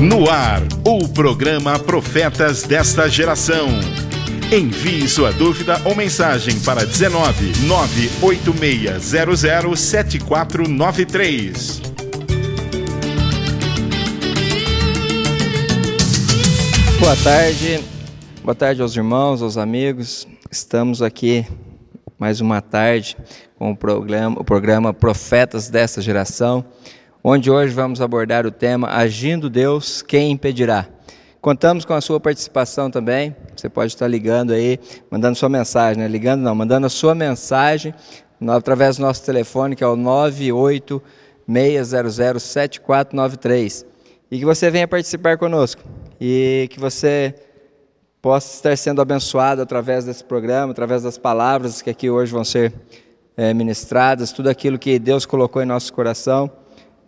No ar, o programa Profetas desta Geração. Envie sua dúvida ou mensagem para 19 98600 7493. Boa tarde, boa tarde aos irmãos, aos amigos. Estamos aqui mais uma tarde com o programa, o programa Profetas desta Geração onde hoje vamos abordar o tema Agindo Deus, quem impedirá? Contamos com a sua participação também. Você pode estar ligando aí, mandando sua mensagem, né? Ligando não, mandando a sua mensagem através do nosso telefone, que é o 986007493. E que você venha participar conosco. E que você possa estar sendo abençoado através desse programa, através das palavras que aqui hoje vão ser é, ministradas, tudo aquilo que Deus colocou em nosso coração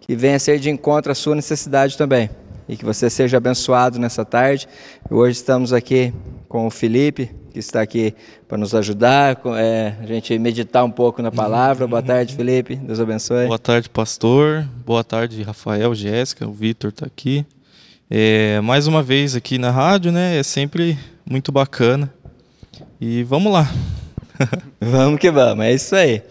que venha ser de encontro à sua necessidade também. E que você seja abençoado nessa tarde. Hoje estamos aqui com o Felipe, que está aqui para nos ajudar, é, a gente meditar um pouco na palavra. Boa tarde, Felipe. Deus abençoe. Boa tarde, pastor. Boa tarde, Rafael, Jéssica. O Vitor está aqui. É, mais uma vez aqui na rádio, né? É sempre muito bacana. E vamos lá. vamos que vamos, é isso aí.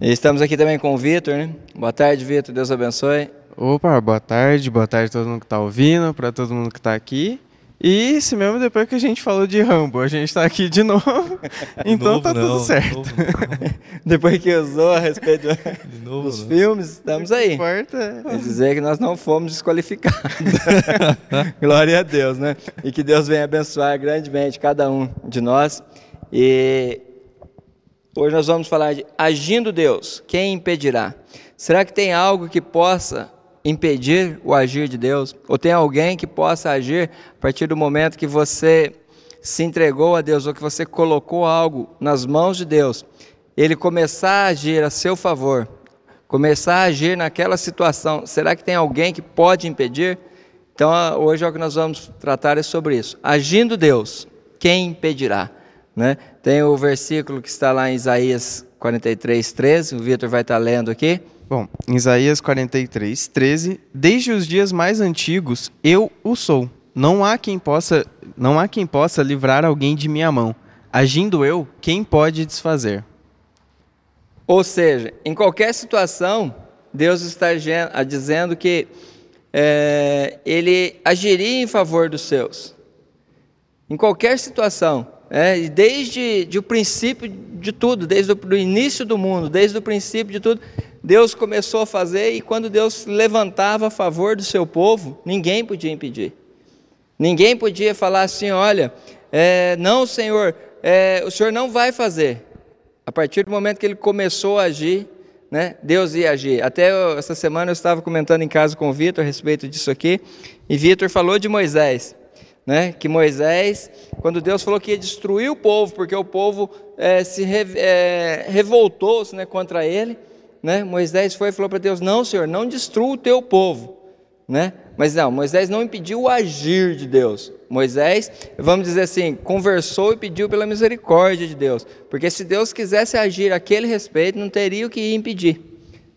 E estamos aqui também com o Vitor, né? Boa tarde, Vitor. Deus abençoe. Opa, boa tarde. Boa tarde a todo mundo que está ouvindo, para todo mundo que está aqui. E se mesmo depois que a gente falou de Rambo, a gente está aqui de novo, então novo, tá não, tudo certo. Novo, depois que usou a respeito de novo, dos não. filmes, estamos aí. Importa. É dizer que nós não fomos desqualificados. Glória a Deus, né? E que Deus venha abençoar grandemente cada um de nós. E Hoje nós vamos falar de agindo Deus, quem impedirá? Será que tem algo que possa impedir o agir de Deus? Ou tem alguém que possa agir a partir do momento que você se entregou a Deus ou que você colocou algo nas mãos de Deus? Ele começar a agir a seu favor, começar a agir naquela situação, será que tem alguém que pode impedir? Então, hoje é o que nós vamos tratar é sobre isso. Agindo Deus, quem impedirá? Né? Tem o versículo que está lá em Isaías 43, 13, o Vitor vai estar lendo aqui. Bom, Isaías 43, 13, desde os dias mais antigos eu o sou. Não há quem possa, não há quem possa livrar alguém de minha mão. Agindo eu, quem pode desfazer? Ou seja, em qualquer situação, Deus está dizendo que é, Ele agiria em favor dos seus. Em qualquer situação. É, desde de o princípio de tudo, desde o início do mundo, desde o princípio de tudo, Deus começou a fazer e quando Deus levantava a favor do seu povo, ninguém podia impedir. Ninguém podia falar assim: olha, é, não, Senhor, é, o Senhor não vai fazer. A partir do momento que ele começou a agir, né, Deus ia agir. Até essa semana eu estava comentando em casa com o Vitor a respeito disso aqui, e Vitor falou de Moisés né, que Moisés, quando Deus falou que ia destruir o povo, porque o povo é, se re, é, revoltou-se né, contra ele, né, Moisés foi e falou para Deus: Não, Senhor, não destrua o teu povo. Né? Mas não, Moisés não impediu o agir de Deus. Moisés, vamos dizer assim, conversou e pediu pela misericórdia de Deus. Porque se Deus quisesse agir aquele respeito, não teria o que impedir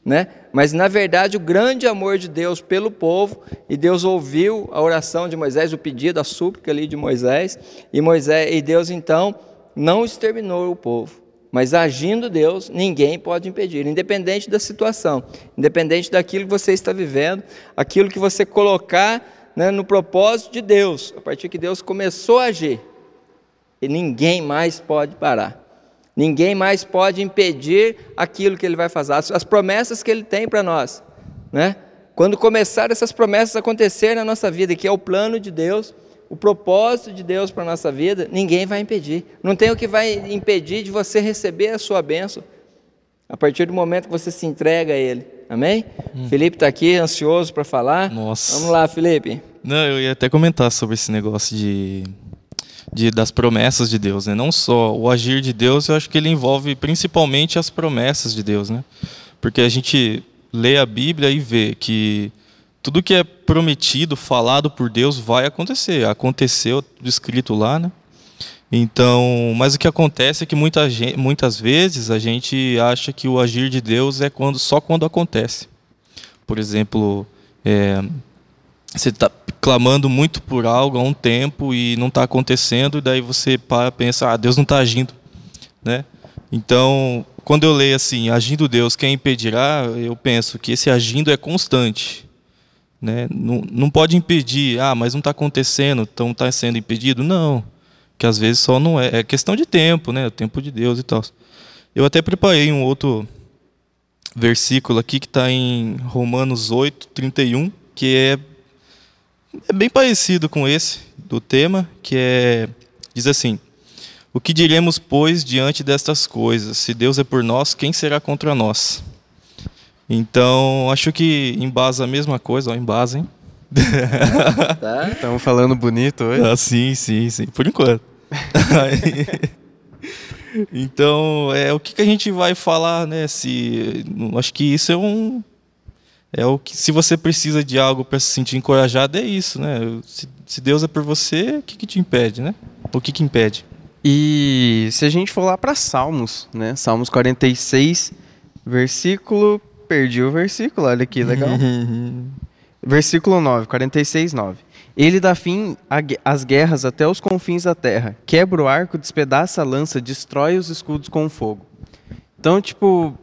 né? Mas na verdade o grande amor de Deus pelo povo, e Deus ouviu a oração de Moisés, o pedido, a súplica ali de Moisés, e Moisés e Deus então não exterminou o povo. Mas agindo Deus, ninguém pode impedir, independente da situação, independente daquilo que você está vivendo, aquilo que você colocar né, no propósito de Deus, a partir que Deus começou a agir, e ninguém mais pode parar. Ninguém mais pode impedir aquilo que ele vai fazer, as, promessas que ele tem para nós. Né? Quando começar essas promessas a acontecer na nossa vida, que é o plano de Deus, o propósito de Deus para a nossa vida, ninguém vai impedir. Não tem o que vai impedir de você receber a sua bênção a partir do momento que você se entrega a Ele. Amém? Hum. Felipe está aqui, ansioso para falar. Nossa. Vamos lá, Felipe. Não, eu ia até comentar sobre esse negócio de de, das promessas de Deus, né? Não só o agir de Deus, eu acho que ele envolve principalmente as promessas de Deus, né? Porque a gente lê a Bíblia e vê que tudo que é prometido, falado por Deus, vai acontecer. Aconteceu, escrito lá, né? Então, mas o que acontece é que muita gente, muitas vezes a gente acha que o agir de Deus é quando só quando acontece. Por exemplo, é, você está clamando muito por algo há um tempo e não está acontecendo, e daí você para pensa, ah, Deus não está agindo, né? Então, quando eu leio assim, agindo Deus, quem impedirá, eu penso que esse agindo é constante, né? Não, não pode impedir, ah, mas não está acontecendo, então está sendo impedido, não, que às vezes só não é, é questão de tempo, né? O tempo de Deus e tal. Eu até preparei um outro versículo aqui que está em Romanos 8, 31, que é é bem parecido com esse do tema, que é diz assim: O que diremos, pois, diante destas coisas? Se Deus é por nós, quem será contra nós? Então, acho que embasa a mesma coisa, ó, embasa, hein? Tá. Estamos falando bonito hoje? Ah, sim, sim, sim, por enquanto. então, é o que, que a gente vai falar, né? Se, acho que isso é um é o que se você precisa de algo para se sentir encorajado é isso, né? Se, se Deus é por você, o que, que te impede, né? O que que impede? E se a gente for lá para Salmos, né? Salmos 46, versículo, perdi o versículo, olha que legal. versículo 9, 46, 9. Ele dá fim às guerras até os confins da terra, quebra o arco, despedaça a lança, destrói os escudos com fogo. Então, tipo,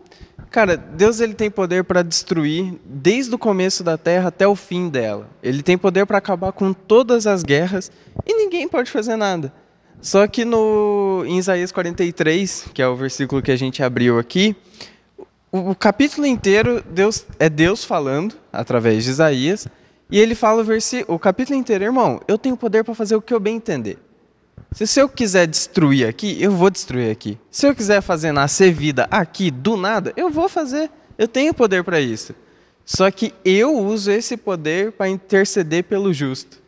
Cara, Deus ele tem poder para destruir desde o começo da terra até o fim dela. Ele tem poder para acabar com todas as guerras e ninguém pode fazer nada. Só que no em Isaías 43, que é o versículo que a gente abriu aqui, o, o capítulo inteiro Deus é Deus falando através de Isaías, e ele fala o, o capítulo inteiro, irmão, eu tenho poder para fazer o que eu bem entender. Se, se eu quiser destruir aqui, eu vou destruir aqui. Se eu quiser fazer nascer vida aqui do nada, eu vou fazer. Eu tenho poder para isso. Só que eu uso esse poder para interceder pelo justo.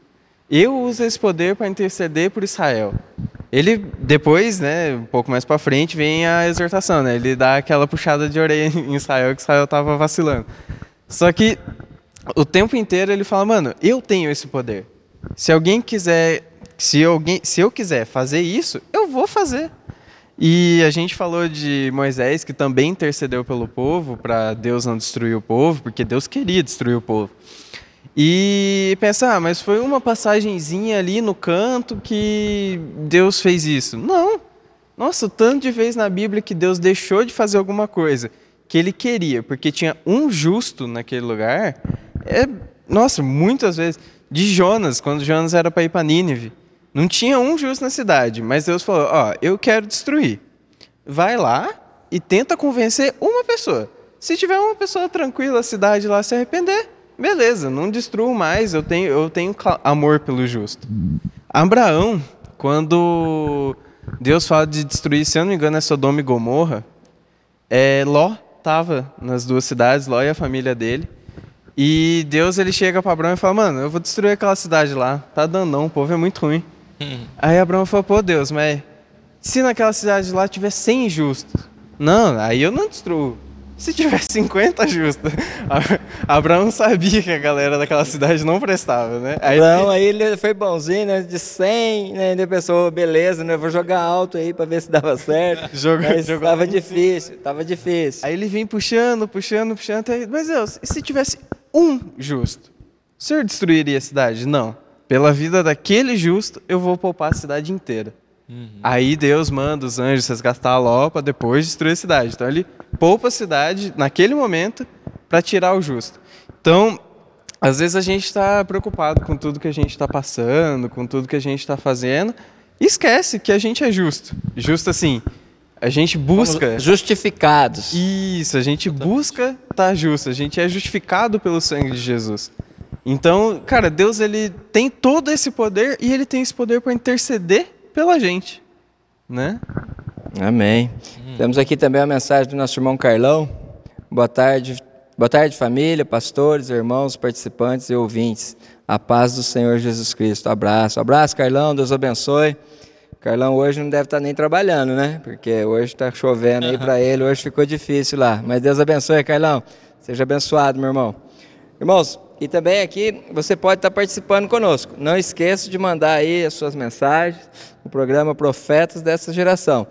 Eu uso esse poder para interceder por Israel. Ele depois, né, um pouco mais para frente, vem a exortação, né? Ele dá aquela puxada de orelha em Israel que Israel estava vacilando. Só que o tempo inteiro ele fala, mano, eu tenho esse poder. Se alguém quiser se, alguém, se eu quiser fazer isso, eu vou fazer. E a gente falou de Moisés, que também intercedeu pelo povo, para Deus não destruir o povo, porque Deus queria destruir o povo. E pensar, ah, mas foi uma passagenzinha ali no canto que Deus fez isso. Não. Nossa, o tanto de vezes na Bíblia que Deus deixou de fazer alguma coisa que ele queria, porque tinha um justo naquele lugar, é, nossa, muitas vezes. De Jonas, quando Jonas era para ir para Nínive. Não tinha um justo na cidade, mas Deus falou: Ó, eu quero destruir. Vai lá e tenta convencer uma pessoa. Se tiver uma pessoa tranquila, a cidade lá se arrepender, beleza, não destruo mais, eu tenho, eu tenho amor pelo justo. Abraão, quando Deus fala de destruir, se eu não me engano, é Sodoma e Gomorra, é, Ló estava nas duas cidades, Ló e a família dele. E Deus ele chega para Abraão e fala: Mano, eu vou destruir aquela cidade lá. Tá dando não, o povo é muito ruim. Aí Abraão falou, pô Deus, mas se naquela cidade lá tiver 100 justos? Não, aí eu não destruo. Se tiver 50 justos. Abraão sabia que a galera daquela cidade não prestava, né? Aí, não, aí ele foi bonzinho, né? De 100, né? Ele pensou, beleza, né? Vou jogar alto aí pra ver se dava certo. Joga, mas joga tava difícil, tava difícil. Aí ele vem puxando, puxando, puxando. Até... Mas Deus, e se tivesse um justo? O senhor destruiria a cidade? Não. Pela vida daquele justo, eu vou poupar a cidade inteira. Uhum. Aí Deus manda os anjos resgatar Ló para depois destruir a cidade. Então ele poupa a cidade naquele momento para tirar o justo. Então, às vezes a gente está preocupado com tudo que a gente está passando, com tudo que a gente está fazendo, e esquece que a gente é justo. Justo assim, a gente busca. Justificados. Isso, a gente busca estar tá justo, a gente é justificado pelo sangue de Jesus. Então, cara, Deus ele tem todo esse poder e ele tem esse poder para interceder pela gente, né? Amém. Hum. Temos aqui também a mensagem do nosso irmão Carlão. Boa tarde, boa tarde família, pastores, irmãos, participantes e ouvintes. A paz do Senhor Jesus Cristo. Abraço, abraço, Carlão. Deus abençoe. Carlão hoje não deve estar nem trabalhando, né? Porque hoje está chovendo aí para ele, hoje ficou difícil lá. Mas Deus abençoe, Carlão. Seja abençoado, meu irmão. Irmãos, e também aqui você pode estar participando conosco. Não esqueça de mandar aí as suas mensagens no programa Profetas dessa geração.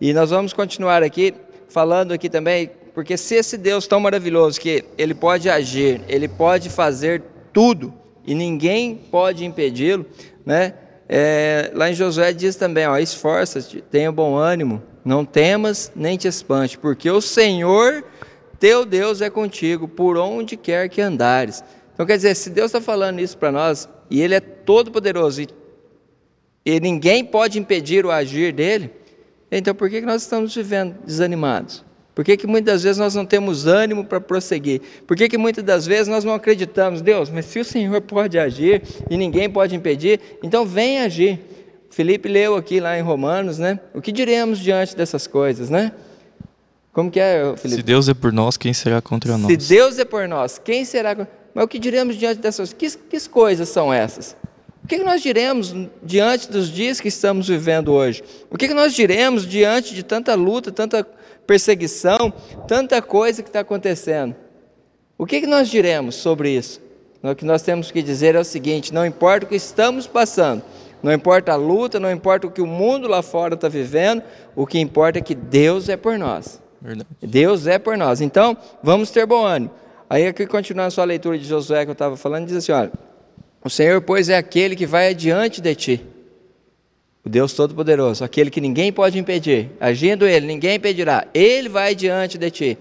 E nós vamos continuar aqui falando aqui também, porque se esse Deus tão maravilhoso que ele pode agir, ele pode fazer tudo e ninguém pode impedi-lo, né? É, lá em Josué diz também, ó, esforça-te, tenha bom ânimo, não temas nem te espante, porque o Senhor teu Deus é contigo por onde quer que andares. Então quer dizer, se Deus está falando isso para nós e Ele é todo poderoso e, e ninguém pode impedir o agir dele, então por que, que nós estamos vivendo desanimados? Por que, que muitas vezes nós não temos ânimo para prosseguir? Por que, que muitas das vezes nós não acreditamos, Deus, mas se o Senhor pode agir e ninguém pode impedir, então vem agir. Felipe leu aqui lá em Romanos, né? O que diremos diante dessas coisas, né? Como que é, Felipe? Se Deus é por nós, quem será contra nós? Se Deus é por nós, quem será Mas o que diremos diante dessas coisas? Que, que coisas são essas? O que nós diremos diante dos dias que estamos vivendo hoje? O que nós diremos diante de tanta luta, tanta perseguição, tanta coisa que está acontecendo. O que, que nós diremos sobre isso? O que nós temos que dizer é o seguinte: não importa o que estamos passando, não importa a luta, não importa o que o mundo lá fora está vivendo, o que importa é que Deus é por nós. Verdade. Deus é por nós. Então, vamos ter bom ânimo. Aí, aqui, continuando a sua leitura de Josué que eu estava falando, diz assim: olha, o Senhor, pois, é aquele que vai adiante de ti o Deus Todo-Poderoso, aquele que ninguém pode impedir, agindo Ele, ninguém impedirá, Ele vai diante de ti,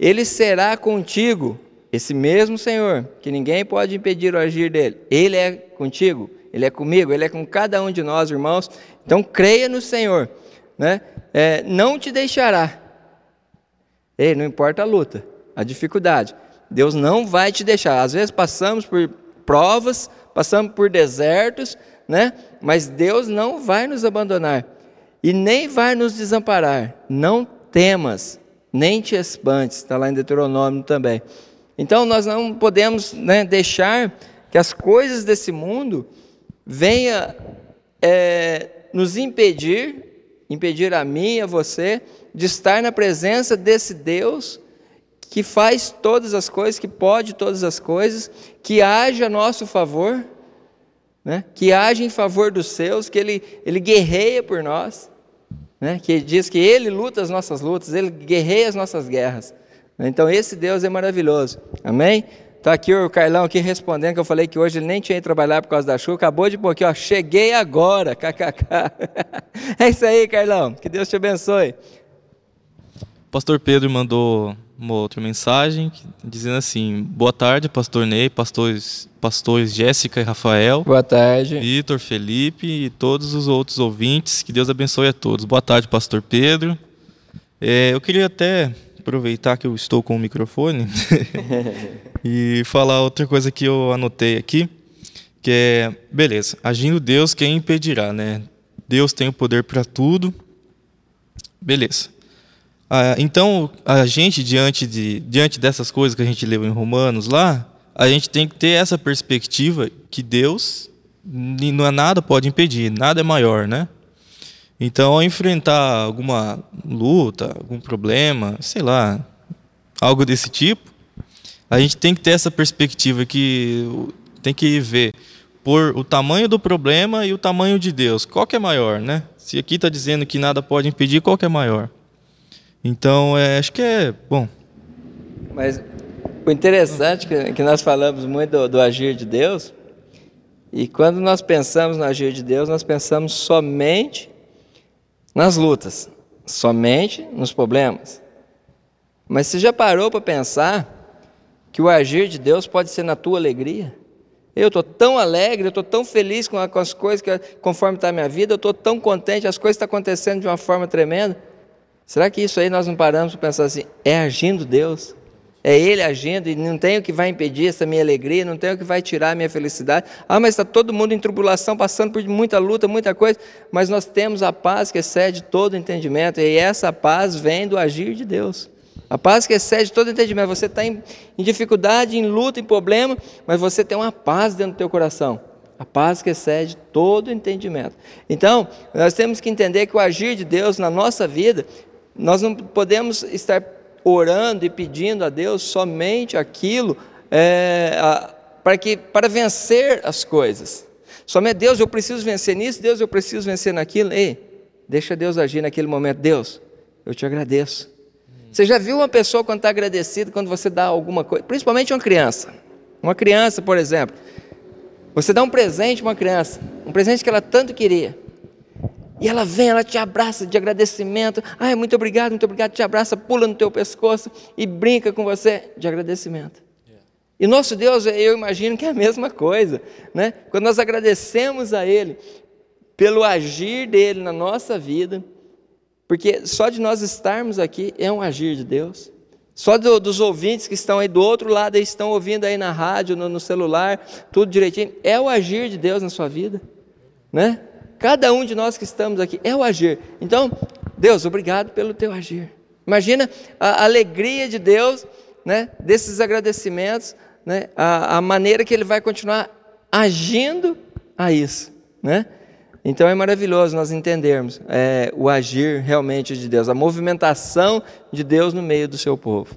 Ele será contigo, esse mesmo Senhor, que ninguém pode impedir o agir dele, Ele é contigo, Ele é comigo, Ele é com cada um de nós, irmãos, então creia no Senhor, né? É, não te deixará, Ei, não importa a luta, a dificuldade, Deus não vai te deixar, às vezes passamos por provas, passamos por desertos, né? Mas Deus não vai nos abandonar e nem vai nos desamparar. Não temas, nem te espantes. Está lá em Deuteronômio também. Então nós não podemos né, deixar que as coisas desse mundo venham é, nos impedir, impedir a mim e a você, de estar na presença desse Deus que faz todas as coisas, que pode todas as coisas, que age a nosso favor né? que age em favor dos seus, que ele, ele guerreia por nós, né? que diz que ele luta as nossas lutas, ele guerreia as nossas guerras. Então esse Deus é maravilhoso. Amém? Está aqui o Carlão aqui respondendo que eu falei que hoje ele nem tinha ido trabalhar por causa da chuva. Acabou de pôr aqui, ó. Cheguei agora. KKK. é isso aí, Carlão. Que Deus te abençoe. Pastor Pedro mandou uma outra mensagem dizendo assim: Boa tarde, pastor Ney, pastores, pastores Jéssica e Rafael. Boa tarde. Vitor, Felipe e todos os outros ouvintes. Que Deus abençoe a todos. Boa tarde, pastor Pedro. É, eu queria até aproveitar que eu estou com o microfone e falar outra coisa que eu anotei aqui, que é, beleza, agindo Deus, quem impedirá, né? Deus tem o poder para tudo. Beleza. Ah, então, a gente, diante, de, diante dessas coisas que a gente leu em Romanos lá, a gente tem que ter essa perspectiva que Deus não é nada pode impedir, nada é maior, né? Então, ao enfrentar alguma luta, algum problema, sei lá, algo desse tipo, a gente tem que ter essa perspectiva que tem que ver por o tamanho do problema e o tamanho de Deus. Qual que é maior, né? Se aqui está dizendo que nada pode impedir, qual que é maior? Então, é, acho que é bom. Mas o interessante é que nós falamos muito do, do agir de Deus, e quando nós pensamos no agir de Deus, nós pensamos somente nas lutas, somente nos problemas. Mas você já parou para pensar que o agir de Deus pode ser na tua alegria? Eu estou tão alegre, eu estou tão feliz com, as coisas, que, conforme está a minha vida, eu estou tão contente, as coisas estão acontecendo de uma forma tremenda. Será que isso aí nós não paramos para pensar assim? É agindo Deus? É Ele agindo e não tem o que vai impedir essa minha alegria, não tem o que vai tirar a minha felicidade. Ah, mas está todo mundo em tribulação, passando por muita luta, muita coisa, mas nós temos a paz que excede todo entendimento, e essa paz vem do agir de Deus. A paz que excede todo entendimento. Você está em, em dificuldade, em luta, em problema, mas você tem uma paz dentro do teu coração. A paz que excede todo entendimento. Então, nós temos que entender que o agir de Deus na nossa vida nós não podemos estar orando e pedindo a Deus somente aquilo é, para, que, para vencer as coisas. Somente Deus, eu preciso vencer nisso, Deus, eu preciso vencer naquilo. Ei, deixa Deus agir naquele momento. Deus, eu te agradeço. Você já viu uma pessoa quando está agradecida, quando você dá alguma coisa, principalmente uma criança. Uma criança, por exemplo, Você dá um presente a uma criança, um presente que ela tanto queria. E ela vem, ela te abraça de agradecimento. Ai, muito obrigado, muito obrigado. Te abraça, pula no teu pescoço e brinca com você de agradecimento. E nosso Deus, eu imagino que é a mesma coisa, né? Quando nós agradecemos a Ele pelo agir dele na nossa vida, porque só de nós estarmos aqui é um agir de Deus. Só do, dos ouvintes que estão aí do outro lado, estão ouvindo aí na rádio, no, no, celular, tudo direitinho, é o agir de Deus na sua vida, né? Cada um de nós que estamos aqui é o agir. Então, Deus, obrigado pelo teu agir. Imagina a alegria de Deus, né? Desses agradecimentos, né? A, a maneira que Ele vai continuar agindo a isso, né? Então é maravilhoso nós entendermos é, o agir realmente de Deus, a movimentação de Deus no meio do seu povo.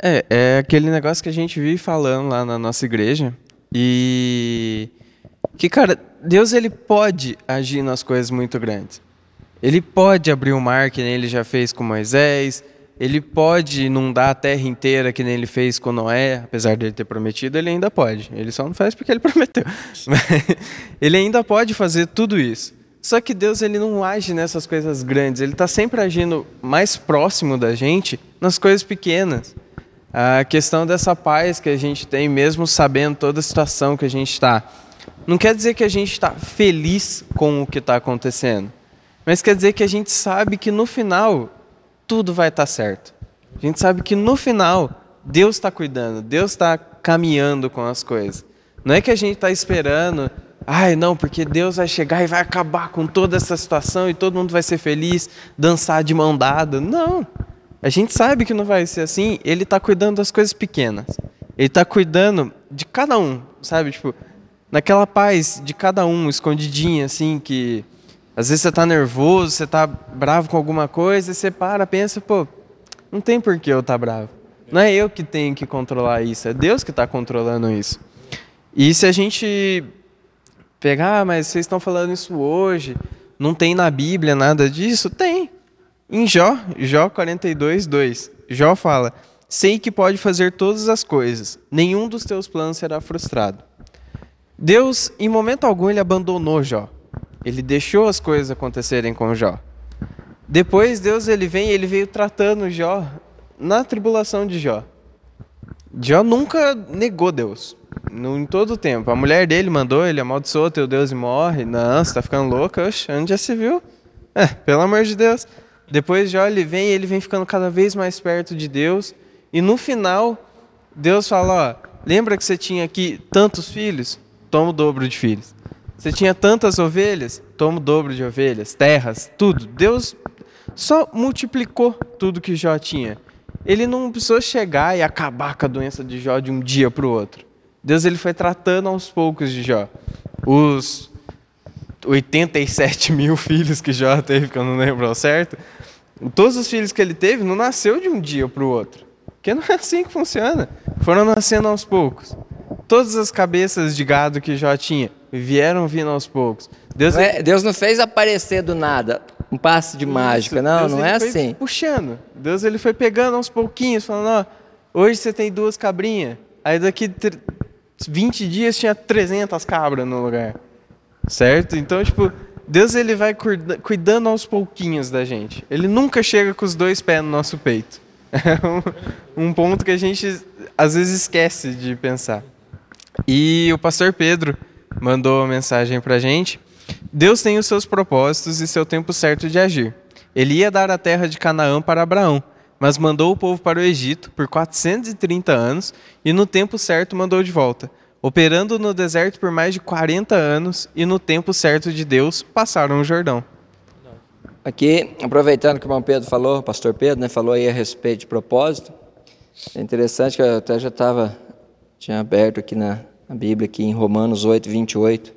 É, é aquele negócio que a gente vive falando lá na nossa igreja e que cara, Deus ele pode agir nas coisas muito grandes. Ele pode abrir o mar que nem ele já fez com Moisés, ele pode inundar a terra inteira que nem ele fez com Noé, apesar de ele ter prometido, ele ainda pode. Ele só não faz porque ele prometeu. ele ainda pode fazer tudo isso. Só que Deus ele não age nessas coisas grandes, ele está sempre agindo mais próximo da gente nas coisas pequenas. A questão dessa paz que a gente tem, mesmo sabendo toda a situação que a gente está, não quer dizer que a gente está feliz com o que está acontecendo, mas quer dizer que a gente sabe que no final tudo vai estar tá certo. A gente sabe que no final Deus está cuidando, Deus está caminhando com as coisas. Não é que a gente está esperando, ai não, porque Deus vai chegar e vai acabar com toda essa situação e todo mundo vai ser feliz, dançar de mão dada. Não. A gente sabe que não vai ser assim. Ele está cuidando das coisas pequenas. Ele está cuidando de cada um, sabe? Tipo, naquela paz de cada um, escondidinha, assim, que às vezes você está nervoso, você está bravo com alguma coisa, e você para, pensa, pô, não tem por que eu estar tá bravo. Não é eu que tenho que controlar isso, é Deus que está controlando isso. E se a gente pegar, ah, mas vocês estão falando isso hoje, não tem na Bíblia nada disso? Tem. Em Jó, Jó 42, 2, Jó fala: Sei que pode fazer todas as coisas, nenhum dos teus planos será frustrado. Deus, em momento algum, ele abandonou Jó. Ele deixou as coisas acontecerem com Jó. Depois Deus ele vem, ele veio tratando Jó na tribulação de Jó. Jó nunca negou Deus. Em todo o tempo. A mulher dele mandou, ele amaldiçoou teu Deus e morre. Não, você tá ficando louca. Oxe, onde já se viu? É, pelo amor de Deus. Depois Jó ele vem, ele vem ficando cada vez mais perto de Deus. E no final, Deus fala, ó, lembra que você tinha aqui tantos filhos? Toma o dobro de filhos. Você tinha tantas ovelhas, toma o dobro de ovelhas, terras, tudo. Deus só multiplicou tudo que Jó tinha. Ele não precisou chegar e acabar com a doença de Jó de um dia para o outro. Deus ele foi tratando aos poucos de Jó. Os 87 mil filhos que Jó teve, que eu não lembro ao certo, todos os filhos que ele teve não nasceu de um dia para o outro. Porque não é assim que funciona. Foram nascendo aos poucos. Todas as cabeças de gado que Jó tinha vieram vindo aos poucos. Deus, não, é, Deus não fez aparecer do nada um passe de Isso, mágica, não, Deus, não é assim. Puxando. Deus ele foi pegando aos pouquinhos, falando: ó, hoje você tem duas cabrinhas, aí daqui 20 dias tinha 300 cabras no lugar. Certo? Então, tipo, Deus ele vai cuidando aos pouquinhos da gente. Ele nunca chega com os dois pés no nosso peito. É um, um ponto que a gente às vezes esquece de pensar. E o pastor Pedro, mandou uma mensagem para a gente. Deus tem os seus propósitos e seu tempo certo de agir. Ele ia dar a terra de Canaã para Abraão, mas mandou o povo para o Egito por 430 anos e no tempo certo mandou de volta. Operando no deserto por mais de 40 anos e no tempo certo de Deus passaram o Jordão. Aqui, aproveitando que o irmão Pedro falou, o pastor Pedro, né, falou aí a respeito de propósito. É interessante que eu até já estava, tinha aberto aqui na, a Bíblia aqui em Romanos 8, 28.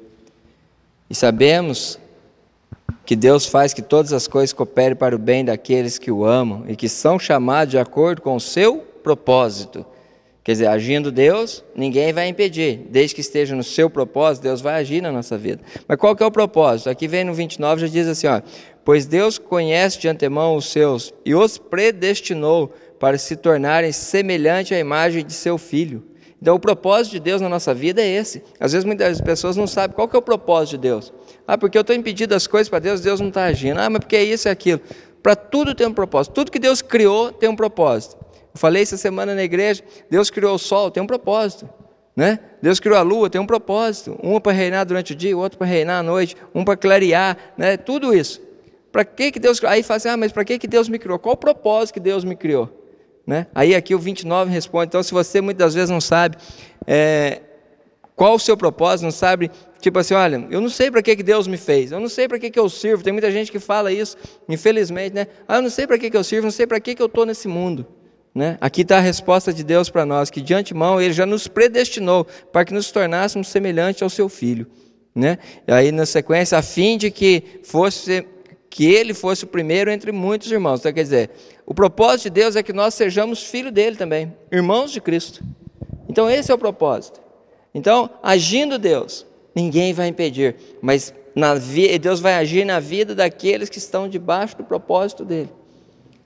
E sabemos que Deus faz que todas as coisas cooperem para o bem daqueles que o amam e que são chamados de acordo com o seu propósito. Quer dizer, agindo Deus, ninguém vai impedir. Desde que esteja no seu propósito, Deus vai agir na nossa vida. Mas qual que é o propósito? Aqui vem no 29, já diz assim, ó, Pois Deus conhece de antemão os seus e os predestinou para se tornarem semelhante à imagem de seu Filho Então, o propósito de Deus na nossa vida é esse. Às vezes, muitas pessoas não sabem qual que é o propósito de Deus. Ah, porque eu estou impedindo as coisas para Deus, Deus não está agindo. Ah, mas porque é isso e aquilo. Para tudo tem um propósito. Tudo que Deus criou tem um propósito. Eu falei essa semana na igreja, Deus criou o sol, tem um propósito. Né? Deus criou a lua, tem um propósito. Um para reinar durante o dia, o outro para reinar à noite, um para clarear, né? tudo isso. Para que, que Deus Aí fala assim, ah, mas para que, que Deus me criou? Qual o propósito que Deus me criou? Né? Aí aqui o 29 responde. Então, se você muitas vezes não sabe é, qual o seu propósito, não sabe, tipo assim, olha, eu não sei para que, que Deus me fez, eu não sei para que, que eu sirvo. Tem muita gente que fala isso, infelizmente, né? Ah, eu não sei para que, que eu sirvo, não sei para que, que eu estou nesse mundo. Né? Aqui está a resposta de Deus para nós, que de antemão Ele já nos predestinou para que nos tornássemos semelhantes ao Seu Filho. Né? E aí, na sequência, a fim de que fosse que ele fosse o primeiro entre muitos irmãos. Então, quer dizer, o propósito de Deus é que nós sejamos filhos dele também, irmãos de Cristo. Então, esse é o propósito. Então, agindo Deus, ninguém vai impedir, mas Deus vai agir na vida daqueles que estão debaixo do propósito dele.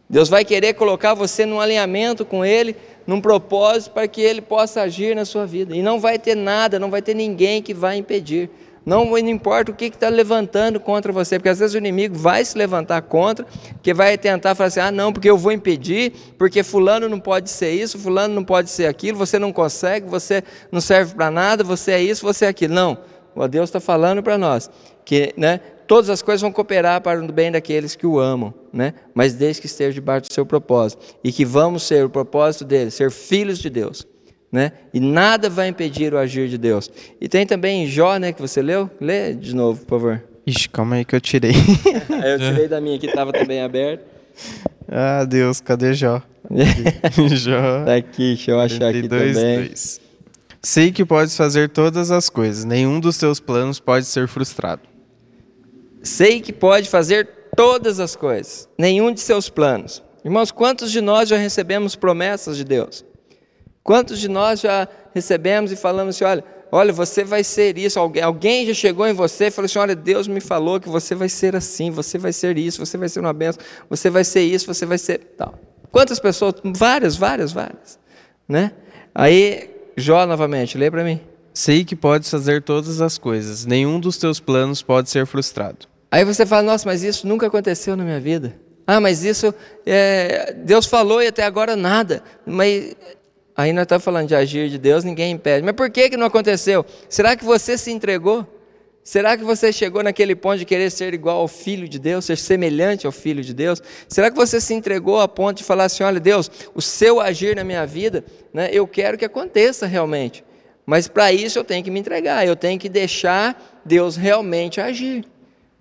Deus vai querer colocar você num alinhamento com Ele, num propósito para que Ele possa agir na sua vida. E não vai ter nada, não vai ter ninguém que vai impedir. Não, importa o que está levantando contra você, porque às vezes o inimigo vai se levantar contra, que vai tentar falar assim: ah, não, porque eu vou impedir, porque Fulano não pode ser isso, Fulano não pode ser aquilo, você não consegue, você não serve para nada, você é isso, você é aquilo. Não, o Deus está falando para nós que né, todas as coisas vão cooperar para o bem daqueles que o amam, né? mas desde que esteja debaixo do seu propósito. E que vamos ser o propósito dele, ser filhos de Deus. Né? E nada vai impedir o agir de Deus. E tem também Jó, né, que você leu? Lê de novo, por favor. Ixi, calma aí que eu tirei. eu tirei da minha que estava também aberta. Ah, Deus, cadê Jó? Jó. Tá aqui, deixa eu achar 42, aqui também. 2. Sei que podes fazer todas as coisas, nenhum dos teus planos pode ser frustrado. Sei que pode fazer todas as coisas, nenhum de seus planos. Irmãos, quantos de nós já recebemos promessas de Deus? Quantos de nós já recebemos e falamos assim: olha, olha, você vai ser isso. Alguém, alguém já chegou em você e falou assim: olha, Deus me falou que você vai ser assim, você vai ser isso, você vai ser uma benção, você vai ser isso, você vai ser tal. Quantas pessoas? Várias, várias, várias. Né? Aí, Jó novamente, lê para mim. Sei que podes fazer todas as coisas, nenhum dos teus planos pode ser frustrado. Aí você fala, nossa, mas isso nunca aconteceu na minha vida. Ah, mas isso, é, Deus falou e até agora nada. Mas aí nós estamos falando de agir de Deus, ninguém impede. Mas por que, que não aconteceu? Será que você se entregou? Será que você chegou naquele ponto de querer ser igual ao Filho de Deus, ser semelhante ao Filho de Deus? Será que você se entregou a ponto de falar assim: olha, Deus, o seu agir na minha vida, né, eu quero que aconteça realmente. Mas para isso eu tenho que me entregar, eu tenho que deixar Deus realmente agir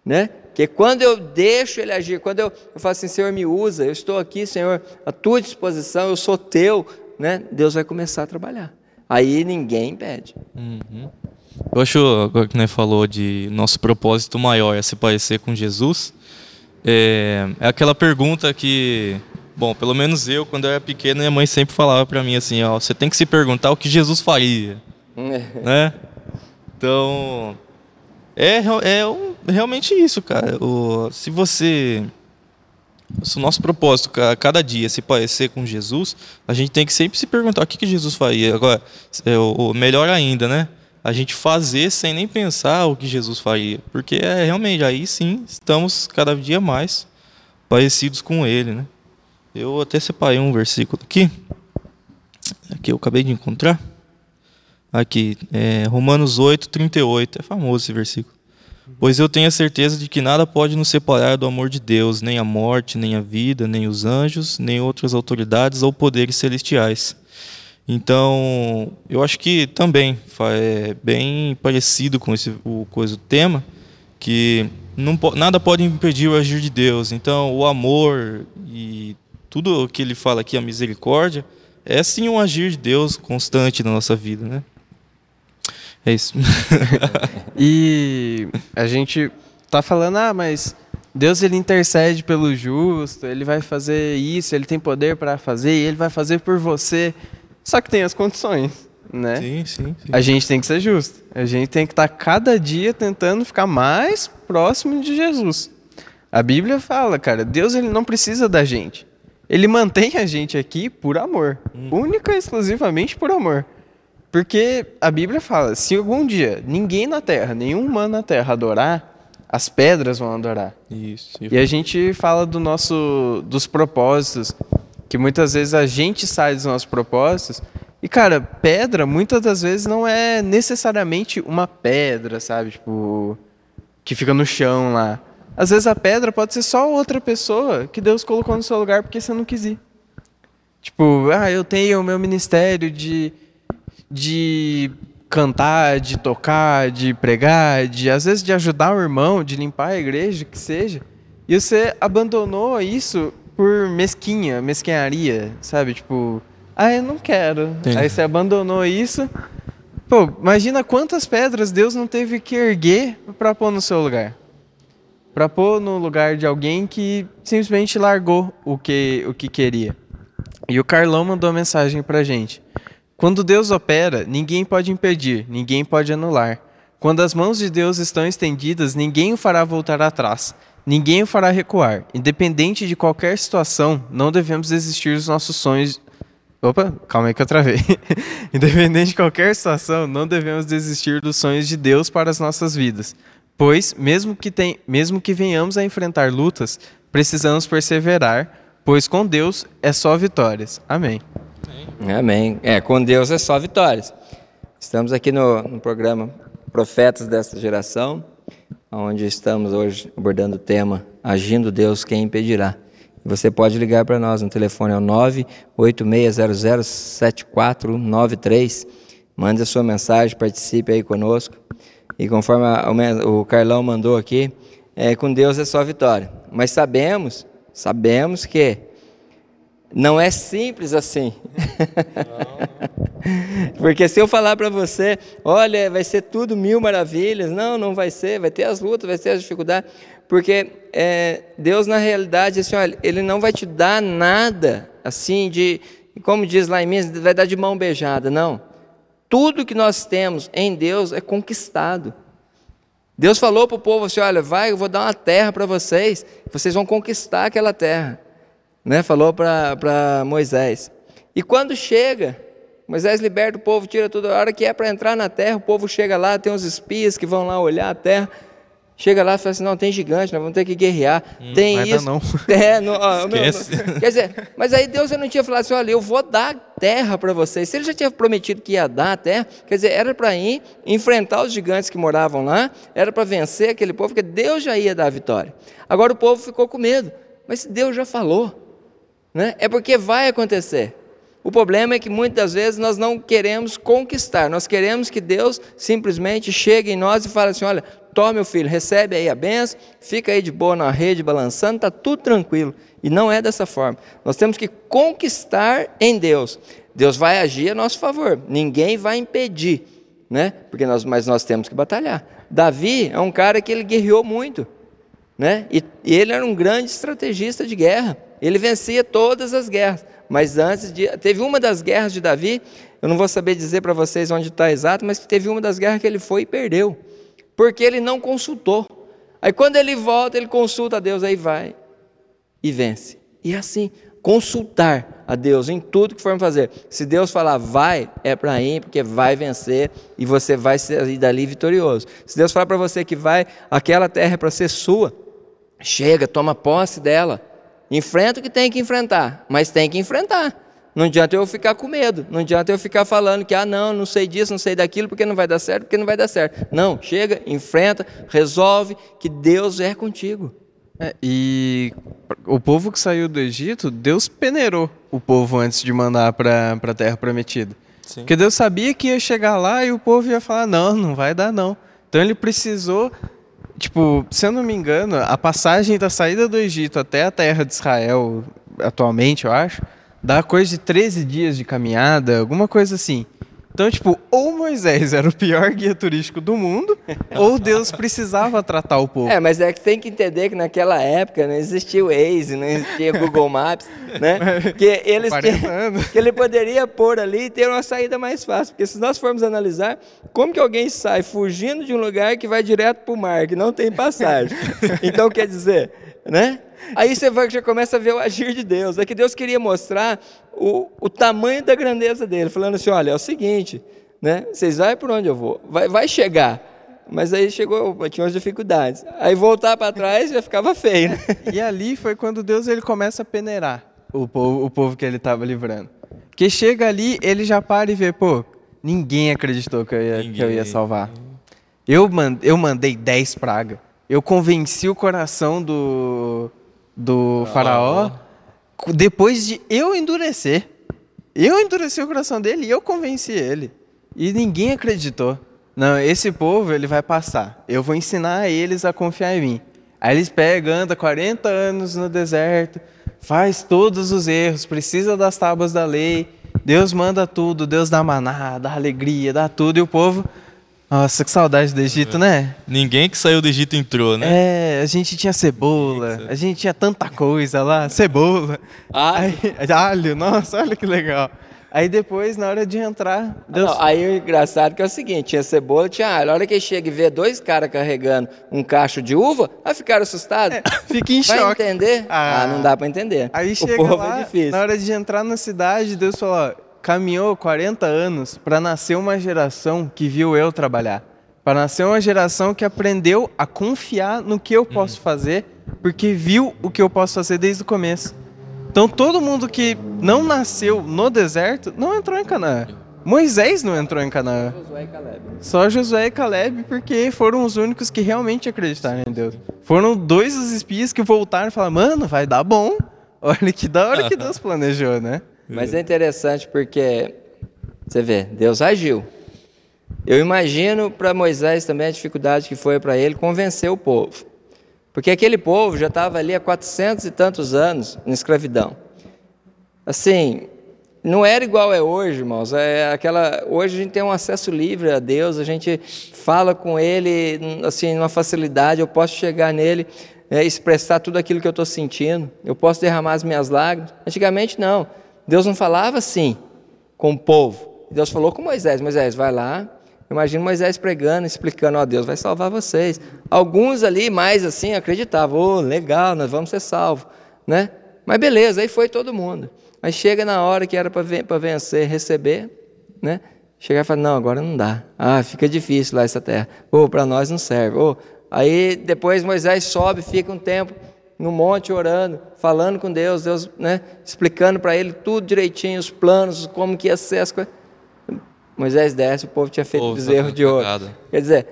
né? Que quando eu deixo ele agir, quando eu, eu falo assim, Senhor, me usa, eu estou aqui, Senhor, à tua disposição, eu sou teu, né? Deus vai começar a trabalhar. Aí ninguém impede. Uhum. Eu acho, agora que você falou de nosso propósito maior é se parecer com Jesus, é, é aquela pergunta que, bom, pelo menos eu, quando eu era pequeno, minha mãe sempre falava para mim assim, ó, você tem que se perguntar o que Jesus faria, né? Então, é, é realmente isso, cara. O, se você. Se o nosso propósito, cada dia, se parecer com Jesus, a gente tem que sempre se perguntar o que, que Jesus faria. Agora, é, o, melhor ainda, né? A gente fazer sem nem pensar o que Jesus faria. Porque é realmente, aí sim, estamos cada dia mais parecidos com Ele, né? Eu até separei um versículo aqui, que eu acabei de encontrar. Aqui, é, Romanos 8, 38. É famoso esse versículo. Pois eu tenho a certeza de que nada pode nos separar do amor de Deus, nem a morte, nem a vida, nem os anjos, nem outras autoridades ou poderes celestiais. Então, eu acho que também é bem parecido com esse o coisa o tema, que não, nada pode impedir o agir de Deus. Então, o amor e tudo o que ele fala aqui, a misericórdia, é sim um agir de Deus constante na nossa vida, né? É isso. e a gente tá falando, ah, mas Deus ele intercede pelo justo, ele vai fazer isso, ele tem poder para fazer, e ele vai fazer por você. Só que tem as condições, né? Sim, sim, sim. A gente tem que ser justo. A gente tem que estar tá cada dia tentando ficar mais próximo de Jesus. A Bíblia fala, cara, Deus ele não precisa da gente. Ele mantém a gente aqui por amor, hum. única e exclusivamente por amor. Porque a Bíblia fala: se algum dia ninguém na terra, nenhum humano na terra adorar, as pedras vão adorar. Isso. E a gente fala do nosso, dos propósitos, que muitas vezes a gente sai dos nossos propósitos. E, cara, pedra muitas das vezes não é necessariamente uma pedra, sabe? Tipo, que fica no chão lá. Às vezes a pedra pode ser só outra pessoa que Deus colocou no seu lugar porque você não quis ir. Tipo, ah, eu tenho o meu ministério de, de cantar, de tocar, de pregar, de às vezes de ajudar o irmão, de limpar a igreja, que seja. E você abandonou isso por mesquinha, mesquinharia, sabe? Tipo, ah, eu não quero. Aí você abandonou isso. Pô, imagina quantas pedras Deus não teve que erguer para pôr no seu lugar. Para pôr no lugar de alguém que simplesmente largou o que, o que queria. E o Carlão mandou uma mensagem pra gente. Quando Deus opera, ninguém pode impedir, ninguém pode anular. Quando as mãos de Deus estão estendidas, ninguém o fará voltar atrás, ninguém o fará recuar. Independente de qualquer situação, não devemos desistir dos nossos sonhos. Opa, calma aí que eu travei. Independente de qualquer situação, não devemos desistir dos sonhos de Deus para as nossas vidas. Pois, mesmo que, tem, mesmo que venhamos a enfrentar lutas, precisamos perseverar, pois com Deus é só vitórias. Amém. Amém. É, com Deus é só vitórias. Estamos aqui no, no programa Profetas desta Geração, onde estamos hoje abordando o tema Agindo Deus, quem impedirá? Você pode ligar para nós no telefone é o 986007493. Mande a sua mensagem, participe aí conosco. E conforme a, o Carlão mandou aqui, é, com Deus é só vitória. Mas sabemos, sabemos que não é simples assim. Porque se eu falar para você, olha, vai ser tudo mil maravilhas, não, não vai ser, vai ter as lutas, vai ter as dificuldades, porque é, Deus na realidade, assim, olha, Ele não vai te dar nada assim de, como diz lá em Minas, vai dar de mão beijada, não. Tudo que nós temos em Deus é conquistado. Deus falou para o povo assim: olha, vai, eu vou dar uma terra para vocês, vocês vão conquistar aquela terra né, falou para Moisés. E quando chega, Moisés liberta o povo, tira tudo. A hora que é para entrar na terra, o povo chega lá, tem uns espias que vão lá olhar a terra. Chega lá e fala assim: não, tem gigante, nós vamos ter que guerrear. Hum, tem isso. Não. É, não, ó, meu, quer dizer, mas aí Deus não tinha falado assim: olha, eu vou dar terra para vocês. Se ele já tinha prometido que ia dar a terra, quer dizer, era para ir enfrentar os gigantes que moravam lá, era para vencer aquele povo, porque Deus já ia dar a vitória. Agora o povo ficou com medo. Mas Deus já falou né? é porque vai acontecer. O problema é que muitas vezes nós não queremos conquistar, nós queremos que Deus simplesmente chegue em nós e fale assim: olha, toma meu filho, recebe aí a benção, fica aí de boa na rede balançando, está tudo tranquilo. E não é dessa forma. Nós temos que conquistar em Deus. Deus vai agir a nosso favor, ninguém vai impedir, né? Porque nós, mas nós temos que batalhar. Davi é um cara que ele guerreou muito, né? E, e ele era um grande estrategista de guerra. Ele vencia todas as guerras, mas antes de. Teve uma das guerras de Davi, eu não vou saber dizer para vocês onde está exato, mas teve uma das guerras que ele foi e perdeu, porque ele não consultou. Aí quando ele volta, ele consulta a Deus, aí vai e vence. E é assim, consultar a Deus em tudo que for fazer. Se Deus falar vai, é para ir, porque vai vencer e você vai sair dali vitorioso. Se Deus falar para você que vai, aquela terra é para ser sua, chega, toma posse dela. Enfrenta o que tem que enfrentar, mas tem que enfrentar. Não adianta eu ficar com medo, não adianta eu ficar falando que, ah, não, não sei disso, não sei daquilo, porque não vai dar certo, porque não vai dar certo. Não, chega, enfrenta, resolve, que Deus é contigo. É, e o povo que saiu do Egito, Deus peneirou o povo antes de mandar para a terra prometida. Sim. Porque Deus sabia que ia chegar lá e o povo ia falar: não, não vai dar não. Então ele precisou Tipo, se eu não me engano, a passagem da saída do Egito até a terra de Israel, atualmente, eu acho, dá coisa de 13 dias de caminhada, alguma coisa assim. Então, tipo, ou Moisés era o pior guia turístico do mundo, ou Deus precisava tratar o povo. É, mas é que tem que entender que naquela época não existia o Waze, não existia Google Maps, né? Que, eles que ele poderia pôr ali e ter uma saída mais fácil. Porque se nós formos analisar, como que alguém sai fugindo de um lugar que vai direto para o mar, que não tem passagem? Então, quer dizer, né? Aí você vai, já começa a ver o agir de Deus. É que Deus queria mostrar o, o tamanho da grandeza dele, falando assim: olha, é o seguinte, né? Vocês vai por onde eu vou? Vai, vai chegar. Mas aí chegou, tinha umas dificuldades. Aí voltar para trás já ficava feio, né? E ali foi quando Deus ele começa a peneirar o povo, o povo que ele estava livrando. Porque chega ali, ele já para e vê, pô, ninguém acreditou que eu ia, que eu ia salvar. Eu, mand, eu mandei 10 pragas. Eu convenci o coração do, do faraó depois de eu endurecer. Eu endureci o coração dele e eu convenci ele. E ninguém acreditou. Não, esse povo ele vai passar. Eu vou ensinar eles a confiar em mim. Aí eles pegam, anda 40 anos no deserto, faz todos os erros, precisa das tábuas da lei. Deus manda tudo, Deus dá maná, dá alegria, dá tudo e o povo nossa, que saudade do Egito, né? Ninguém que saiu do Egito entrou, né? É, a gente tinha cebola, a gente tinha tanta coisa lá, cebola. Alho. Aí, alho, nossa, olha que legal. Aí depois, na hora de entrar, Deus... Não, aí o engraçado que é o seguinte, tinha cebola, tinha alho. A hora que chega e vê dois caras carregando um cacho de uva, aí ficaram assustados. É, fica em Vai choque. entender? Ah. Ah, não dá para entender. Aí o chega povo lá, é difícil. na hora de entrar na cidade, Deus falou, ó, caminhou 40 anos para nascer uma geração que viu eu trabalhar. Para nascer uma geração que aprendeu a confiar no que eu posso fazer, porque viu o que eu posso fazer desde o começo. Então todo mundo que não nasceu no deserto não entrou em Canaã. Moisés não entrou em Canaã. Josué e Caleb. Só Josué e Caleb, porque foram os únicos que realmente acreditaram em Deus. Foram dois dos espias que voltaram e falaram: Mano, vai dar bom. Olha que da hora que Deus planejou, né? Mas é interessante porque, você vê, Deus agiu. Eu imagino para Moisés também a dificuldade que foi para ele convencer o povo. Porque aquele povo já estava ali há quatrocentos e tantos anos na escravidão. Assim, não era igual é hoje, irmãos. É aquela, hoje a gente tem um acesso livre a Deus, a gente fala com Ele assim, numa facilidade, eu posso chegar nele, é, expressar tudo aquilo que eu estou sentindo, eu posso derramar as minhas lágrimas. Antigamente não. Deus não falava assim com o povo. Deus falou com Moisés, Moisés, vai lá. Imagina Moisés pregando, explicando, ó, Deus vai salvar vocês. Alguns ali mais assim acreditavam, oh, legal, nós vamos ser salvos, né? Mas beleza, aí foi todo mundo. Mas chega na hora que era para vencer, receber, né? Chegar e falar, não, agora não dá. Ah, fica difícil lá essa terra. Ou oh, para nós não serve. Oh. Aí depois Moisés sobe, fica um tempo no monte orando, falando com Deus, Deus, né, explicando para ele tudo direitinho, os planos, como que ia ser as coisas. Moisés desce, o povo tinha feito Povo bezerro de ouro. Quer dizer,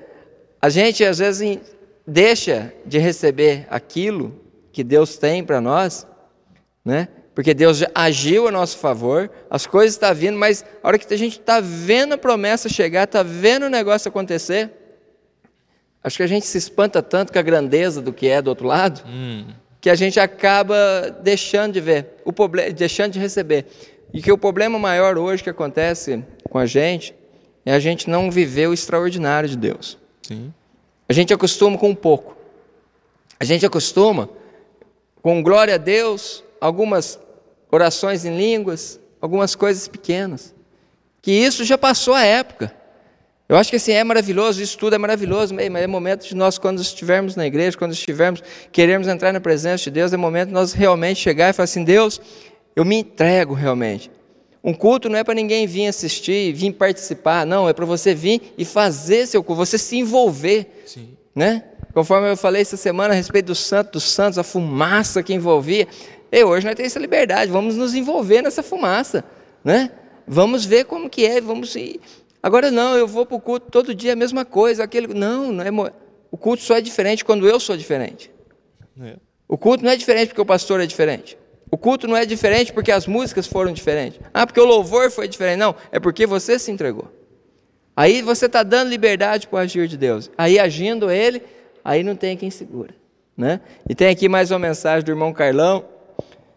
a gente às vezes deixa de receber aquilo que Deus tem para nós, né? Porque Deus agiu a nosso favor, as coisas estão vindo, mas a hora que a gente está vendo a promessa chegar, está vendo o negócio acontecer, acho que a gente se espanta tanto com a grandeza do que é do outro lado, Hum, que a gente acaba deixando de ver, o problema, deixando de receber. E que o problema maior hoje que acontece com a gente é a gente não viver o extraordinário de Deus. sim. A gente acostuma com um pouco. A gente acostuma com glória a Deus, algumas orações em línguas, algumas coisas pequenas. Que isso já passou a época. Eu acho que assim é maravilhoso, isso tudo é maravilhoso, mas é momento de nós, quando estivermos na igreja, quando estivermos, queremos entrar na presença de Deus, é momento de nós realmente chegar e falar assim: Deus, eu me entrego realmente. Um culto não é para ninguém vir assistir, vir participar, não, é para você vir e fazer seu culto, você se envolver, Sim. né? Conforme eu falei essa semana a respeito do santo, dos santos, a fumaça que envolvia. E hoje nós temos essa liberdade, vamos nos envolver nessa fumaça, né? Vamos ver como que é, vamos ir. Agora não, eu vou para o culto todo dia a mesma coisa, aquele não, não é o culto só é diferente quando eu sou diferente. É. O culto não é diferente porque o pastor é diferente. O culto não é diferente porque as músicas foram diferentes. Ah, porque o louvor foi diferente. Não, é porque você se entregou. Aí você está dando liberdade para o agir de Deus. Aí agindo Ele, aí não tem quem segura. Né? E tem aqui mais uma mensagem do irmão Carlão.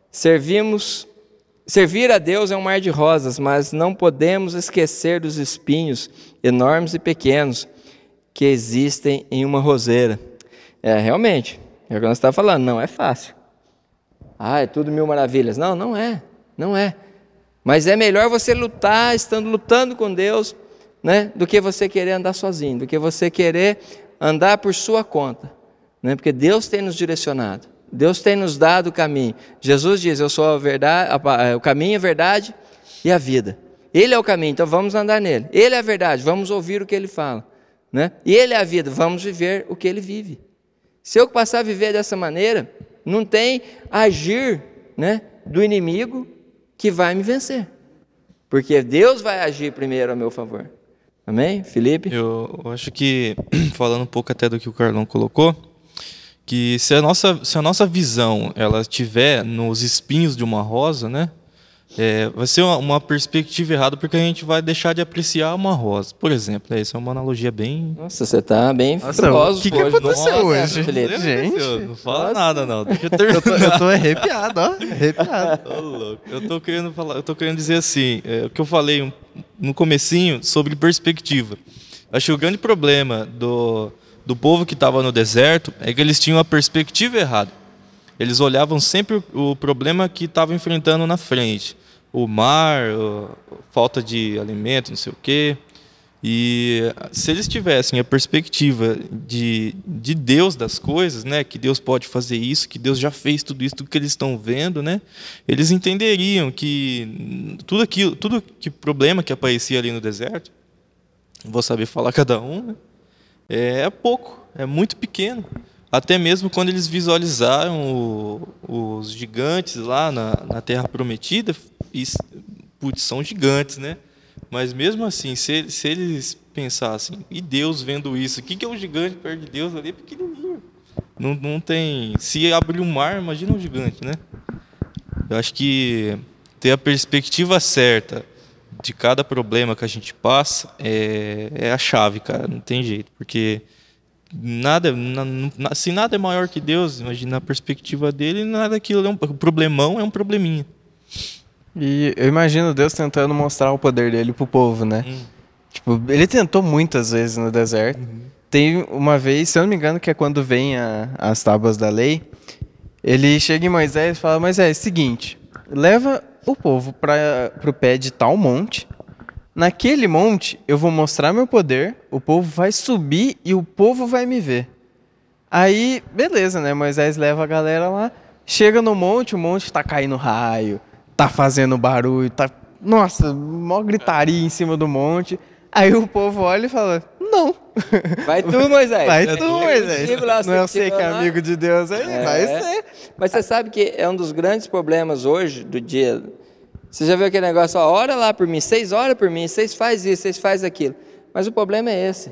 Servimos, servir a Deus é um mar de rosas, mas não podemos esquecer dos espinhos enormes e pequenos que existem em uma roseira. É, realmente, é o que nós estamos falando, não é fácil. Ah, é tudo mil maravilhas. Não, não é, não é. Mas é melhor você lutar, estando lutando com Deus, né, do que você querer andar sozinho, do que você querer andar por sua conta, né? Porque Deus tem nos direcionado, Deus tem nos dado o caminho. Jesus diz: "Eu sou a verdade, a- o caminho, a verdade e a vida". Ele é o caminho, então vamos andar nele. Ele é a verdade, vamos ouvir o que ele fala. Né? E ele é a vida, vamos viver o que ele vive. Se eu passar a viver dessa maneira, não tem agir né, do inimigo que vai me vencer. Porque Deus vai agir primeiro a meu favor. Amém? Felipe? Eu, eu acho que, falando um pouco até do que o Carlão colocou, que se a nossa, se a nossa visão ela estiver nos espinhos de uma rosa, né? É, vai ser uma, uma, perspectiva errada porque a gente vai deixar de apreciar uma rosa. Por exemplo, essa é uma analogia bem. Nossa, você tá bem filósofo. O que, que hoje. aconteceu Nossa, hoje? Felipe. Gente, não fala Nossa. nada, não. Deixa eu terminar. Eu tô, eu tô arrepiado, ó. Arrepiado. Ô, louco. Eu tô querendo falar, eu tô querendo dizer assim, é, o que eu falei no comecinho sobre perspectiva. Acho que o grande problema do, do povo que estava no deserto é que eles tinham a perspectiva errada. Eles olhavam sempre o, problema que estavam enfrentando na frente o mar, falta de alimento, não sei o quê. E se eles tivessem a perspectiva de, de Deus das coisas, né, que Deus pode fazer isso, que Deus já fez tudo isso, tudo que eles estão vendo, né, eles entenderiam que tudo aquilo, tudo que problema que aparecia ali no deserto, vou saber falar cada um, né, é pouco, é muito pequeno. Até mesmo quando eles visualizaram o, os gigantes lá na, na Terra Prometida, e, putz, são gigantes, né? Mas mesmo assim, se, se eles pensassem, e Deus vendo isso, o que, que é um gigante perto de Deus ali? É pequenininho. Não, não tem. Se abrir um mar, imagina um gigante, né? Eu acho que ter a perspectiva certa de cada problema que a gente passa é, é a chave, cara. Não tem jeito. Porque nada, se nada é maior que Deus, imagina na perspectiva dele, nada aquilo é um problemão, é um probleminha. E eu imagino Deus tentando mostrar o poder dele pro povo, né? Hum. Tipo, ele tentou muitas vezes no deserto. Uhum. Tem uma vez, se eu não me engano, que é quando vem a, as tábuas da lei, ele chega em Moisés e fala: Moisés, é seguinte, leva o povo para o pé de tal monte Naquele monte eu vou mostrar meu poder, o povo vai subir e o povo vai me ver. Aí, beleza, né? Moisés leva a galera lá, chega no monte, o monte tá caindo raio, tá fazendo barulho, tá. Nossa, mó gritaria em cima do monte. Aí o povo olha e fala: Não. Vai tu, Moisés. Vai tu, Moisés. Não é você que é amigo de Deus aí? É. Vai ser. Mas você sabe que é um dos grandes problemas hoje do dia você já viu aquele negócio, ó, ora lá por mim, seis ora por mim, seis faz isso, seis faz aquilo. Mas o problema é esse,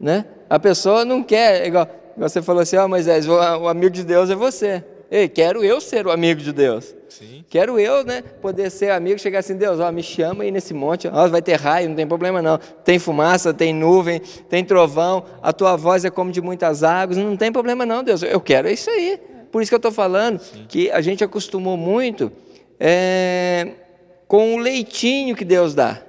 né? A pessoa não quer, igual você falou assim, ó Moisés, o, o amigo de Deus é você. Ei, quero eu ser o amigo de Deus. Sim. Quero eu, né, poder ser amigo, chegar assim, Deus, ó, me chama aí nesse monte, ó, vai ter raio, não tem problema não. Tem fumaça, tem nuvem, tem trovão, a tua voz é como de muitas águas, não tem problema não, Deus. Eu quero isso aí. Por isso que eu estou falando Sim. que a gente acostumou muito é, com o leitinho que Deus dá.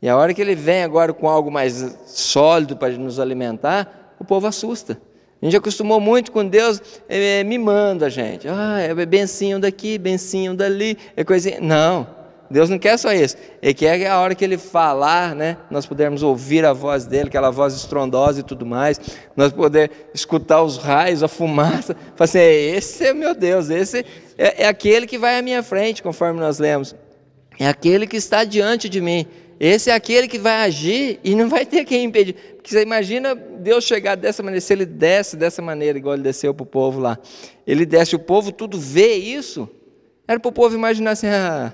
E a hora que ele vem agora com algo mais sólido para nos alimentar, o povo assusta. A gente acostumou muito com Deus é, mimando a gente. Ah, é bencinho daqui, bencinho dali, é coisinha. Não, Deus não quer só isso. Ele quer que a hora que Ele falar, né, nós pudermos ouvir a voz dEle, aquela voz estrondosa e tudo mais, nós poder escutar os raios, a fumaça, falar assim, esse é meu Deus, esse é, é aquele que vai à minha frente, conforme nós lemos. É aquele que está diante de mim. Esse é aquele que vai agir e não vai ter quem impedir. Porque você imagina Deus chegar dessa maneira, se ele desce dessa maneira, igual ele desceu para o povo lá. Ele desce, o povo tudo vê isso. Era para o povo imaginar assim: ah,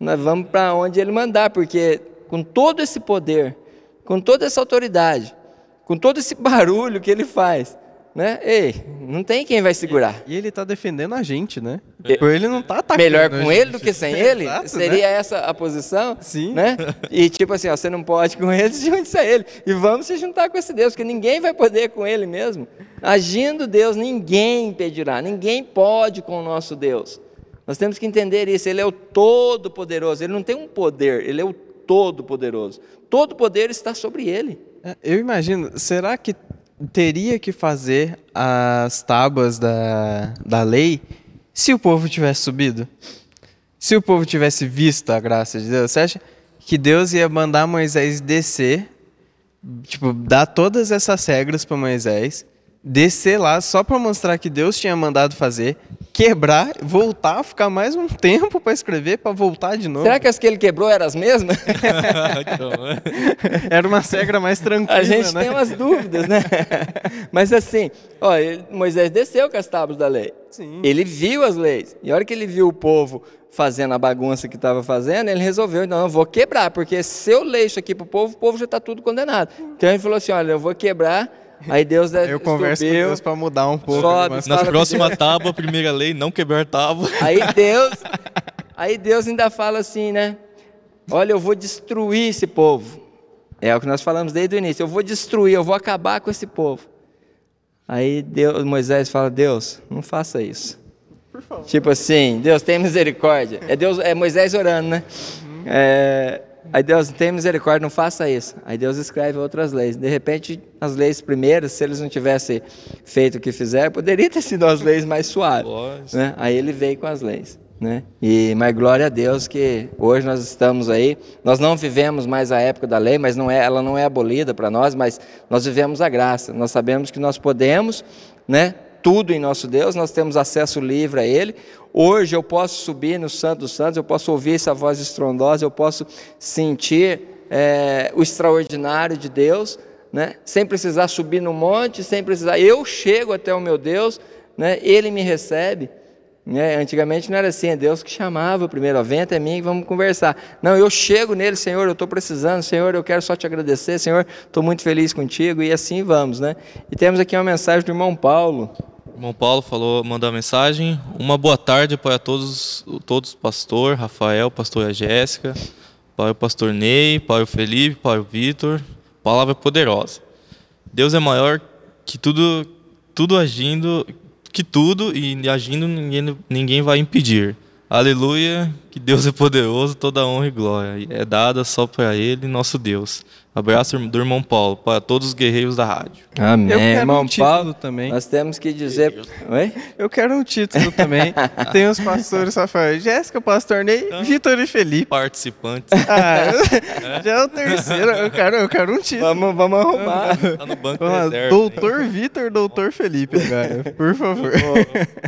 nós vamos para onde ele mandar, porque com todo esse poder, com toda essa autoridade, com todo esse barulho que ele faz, né? Ei, não tem quem vai segurar. E ele está defendendo a gente, né? Por ele não tá atacando. Melhor com ele do que sem ele? Exato, Seria né? essa a posição? Sim. Né? E tipo assim, ó, você não pode com ele, junte-se a ele. E vamos se juntar com esse Deus, porque ninguém vai poder com ele mesmo. Agindo Deus, ninguém impedirá, ninguém pode com o nosso Deus. Nós temos que entender isso, ele é o todo-poderoso, ele não tem um poder, ele é o todo-poderoso. Todo poder está sobre ele. É, eu imagino, será que teria que fazer as tábuas da, da lei se o povo tivesse subido? Se o povo tivesse visto a graça de Deus? Você acha que Deus ia mandar Moisés descer, tipo, dar todas essas regras para Moisés, descer lá só para mostrar que Deus tinha mandado fazer, quebrar, voltar, ficar mais um tempo para escrever, para voltar de novo. Será que as que ele quebrou eram as mesmas? Era uma regra mais tranquila, A gente né? tem umas dúvidas, né? Mas assim, ó, ele- Moisés desceu com as tábuas da lei. Sim. Ele viu as leis. E a hora que ele viu o povo fazendo a bagunça que estava fazendo, ele resolveu, não, eu vou quebrar, porque se eu ler isso aqui pro povo, o povo já está tudo condenado. Então ele falou assim, olha, eu vou quebrar, aí Deus deve Eu converso com estupiu, Deus para mudar um pouco. sobe, algumas- Na com próxima tábua, primeira lei, não quebrar tábua. Aí Deus, aí Deus ainda fala assim, né? Olha, eu vou destruir esse povo. É o que nós falamos desde o início. Eu vou destruir, eu vou acabar com esse povo. Aí Deus, Moisés fala: Deus, não faça isso. Tipo assim, Deus tem misericórdia. É Deus, é Moisés orando, né? É, aí Deus tem misericórdia, não faça isso. Aí Deus escreve outras leis. De repente, as leis primeiras, se eles não tivessem feito o que fizeram, poderia ter sido as leis mais suaves. Né? Aí ele veio com as leis. Né? E, mas glória a Deus que hoje nós estamos aí. Nós não vivemos mais a época da lei, mas não é, ela não é abolida para nós, mas nós vivemos a graça. Nós sabemos que nós podemos, né? Tudo em nosso Deus, nós temos acesso livre a Ele. Hoje eu posso subir no Santo dos Santos, eu posso ouvir essa voz estrondosa, eu posso sentir é, o extraordinário de Deus, né? Sem precisar subir no monte, sem precisar. Eu chego até o meu Deus, né? Ele me recebe. Né? Antigamente não era assim, é Deus que chamava primeiro, ó, vem até mim e vamos conversar. Não, eu chego nele, Senhor, eu estou precisando, Senhor, eu quero só te agradecer, Senhor, estou muito feliz contigo, e assim vamos, né? E temos aqui uma mensagem do irmão Paulo. O irmão Paulo falou, mandou uma mensagem. Uma boa tarde para todos, todos pastor, Rafael, pastora Jéssica, para o pastor Ney, para o Felipe, para o Vitor. Palavra poderosa. Deus é maior que tudo, tudo agindo, que tudo e agindo ninguém, ninguém vai impedir. Aleluia, que Deus é poderoso, toda honra e glória é dada só para Ele, nosso Deus. Abraço do irmão Paulo para todos os guerreiros da rádio. Amém, Eu quero irmão um título Paulo. também. Nós temos que dizer. Oi? Eu quero um título também. Tem os pastores Rafael, Jéssica, pastor Ney, Vitor e Felipe. Participantes, Ah, já é o terceiro. Eu quero, eu quero um título. Vamos, vamos arrumar. tá no banco Vamos reserva. hein? doutor Vitor, doutor Felipe, agora, por favor.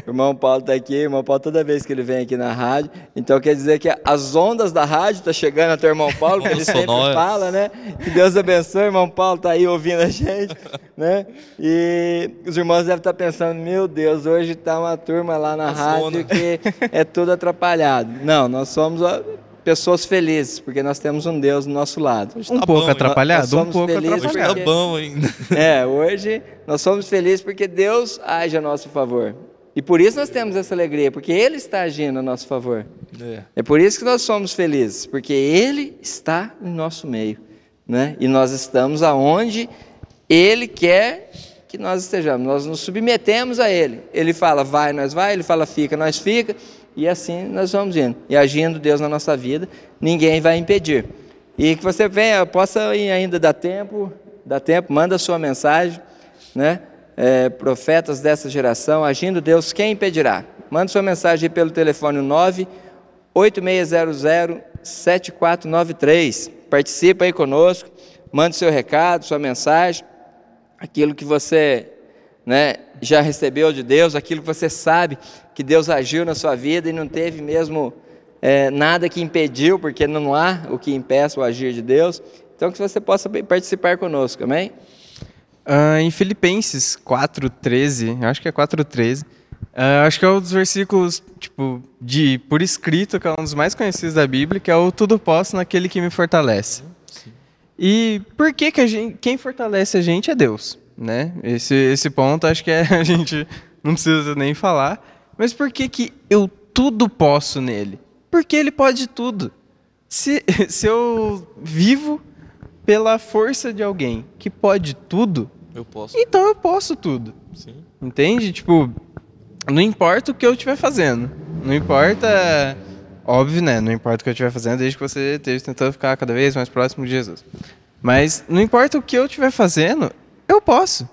O irmão Paulo está aqui, o irmão Paulo toda vez que ele vem aqui na rádio, então quer dizer que as ondas da rádio estão chegando até o irmão Paulo, que ele sempre fala, né? Que Deus abençoe, o irmão Paulo está aí ouvindo a gente, né? E os irmãos devem estar pensando, meu Deus, hoje está uma turma lá na Uma rádio zona. que é tudo atrapalhado. Não, nós somos pessoas felizes, porque nós temos um Deus do nosso lado. Um Tá pouco bom, atrapalhado, um pouco felizes Hoje atrapalhado. tá bom ainda. É, hoje nós somos felizes porque Deus age a nosso favor. E por isso nós temos essa alegria, porque Ele está agindo a nosso favor. É. É por isso que nós somos felizes, porque Ele está em nosso meio. Né? E nós estamos aonde Ele quer que nós estejamos. Nós nos submetemos a Ele. Ele fala, vai, nós vai. Ele fala, fica, nós fica. E assim nós vamos indo. E agindo Deus na nossa vida, ninguém vai impedir. E que você venha, possa ir ainda dar tempo, dá tempo, manda a sua mensagem, né? É, profetas dessa geração, agindo Deus, quem impedirá? Manda sua mensagem pelo telefone 9 8600-7493. Participa aí conosco, mande seu recado, sua mensagem, aquilo que você né, já recebeu de Deus, aquilo que você sabe que Deus agiu na sua vida e não teve mesmo é, nada que impediu, porque não há o que impeça o agir de Deus. Então, que você possa participar conosco, amém? Ah, em Filipenses 4:13, acho que é 4:13. ah, acho que é um dos versículos tipo de por escrito que é um dos mais conhecidos da Bíblia, que é o tudo posso naquele que me fortalece. E por que que a gente, quem fortalece a gente é Deus, né? Esse esse ponto acho que é, a gente não precisa nem falar. Mas por que que eu tudo posso nele? Porque ele pode tudo. Se, se eu vivo pela força de alguém que pode tudo, Eu posso. então eu posso tudo. Sim. Entende? Tipo, não importa o que eu estiver fazendo. Não importa. Óbvio, né? Não importa o que eu estiver fazendo, desde que você esteja tentando ficar cada vez mais próximo de Jesus. Mas não importa o que eu estiver fazendo, eu posso.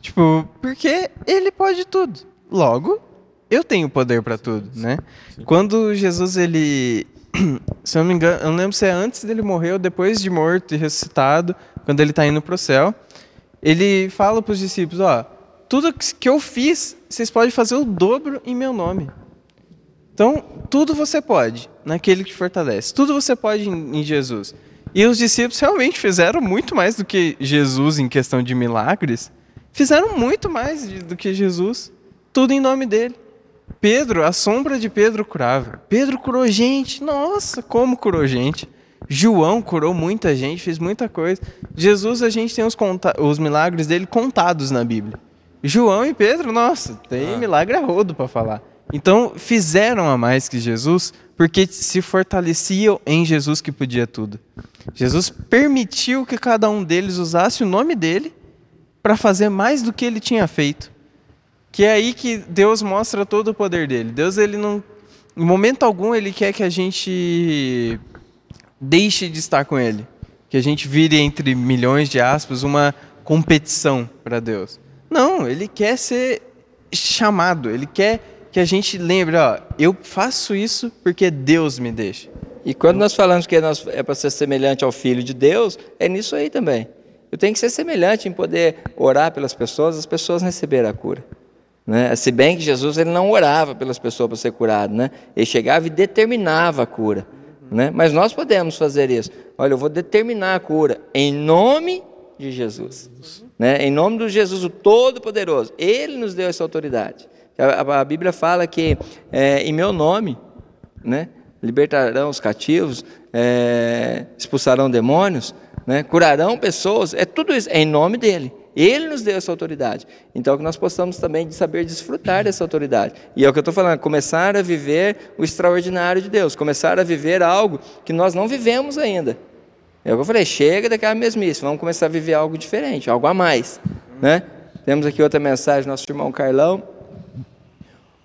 Tipo, porque ele pode tudo. Logo, eu tenho poder para tudo, né? Quando Jesus ele se eu não me engano, eu não lembro se é antes dele morrer ou depois de morto e ressuscitado, quando ele está indo para o céu, ele fala para os discípulos, ó, tudo que eu fiz, vocês podem fazer o dobro em meu nome. Então, tudo você pode naquele que fortalece. Tudo você pode em, em Jesus. E os discípulos realmente fizeram muito mais do que Jesus em questão de milagres. Fizeram muito mais do que Jesus. Tudo em nome dele. Pedro, a sombra de Pedro curava. Pedro curou gente. Nossa, como curou gente. João curou muita gente, fez muita coisa. Jesus, a gente tem os, os milagres dele contados na Bíblia. João e Pedro, nossa, tem ah. milagre a rodo para falar. Então, fizeram a mais que Jesus, porque se fortaleciam em Jesus que podia tudo. Jesus permitiu que cada um deles usasse o nome dele para fazer mais do que ele tinha feito. Que é aí que Deus mostra todo o poder dele. Deus, ele não. Em momento algum, ele quer que a gente deixe de estar com ele. Que a gente vire, entre milhões de aspas, uma competição para Deus. Não, ele quer ser chamado, ele quer que a gente lembre, ó, eu faço isso porque Deus me deixa. E quando nós falamos que nós é para ser semelhante ao Filho de Deus, é nisso aí também. Eu tenho que ser semelhante em poder orar pelas pessoas, as pessoas receberem a cura. Né? Se bem que Jesus ele não orava pelas pessoas para ser curado, né? ele chegava e determinava a cura. Né? Mas nós podemos fazer isso. Olha, eu vou determinar a cura em nome de Jesus. Né? Em nome do Jesus, o Todo-Poderoso. Ele nos deu essa autoridade. A, a Bíblia fala que é, em meu nome, né, libertarão os cativos, é, expulsarão demônios, né, curarão pessoas. É tudo isso, é em nome dele. Ele nos deu essa autoridade. Então, que nós possamos também saber desfrutar dessa autoridade. E é o que eu estou falando, começar a viver o extraordinário de Deus, começar a viver algo que nós não vivemos ainda. É o que eu falei, chega daquela mesmice, vamos começar a viver algo diferente, algo a mais. Né? Temos aqui outra mensagem, nosso irmão Carlão.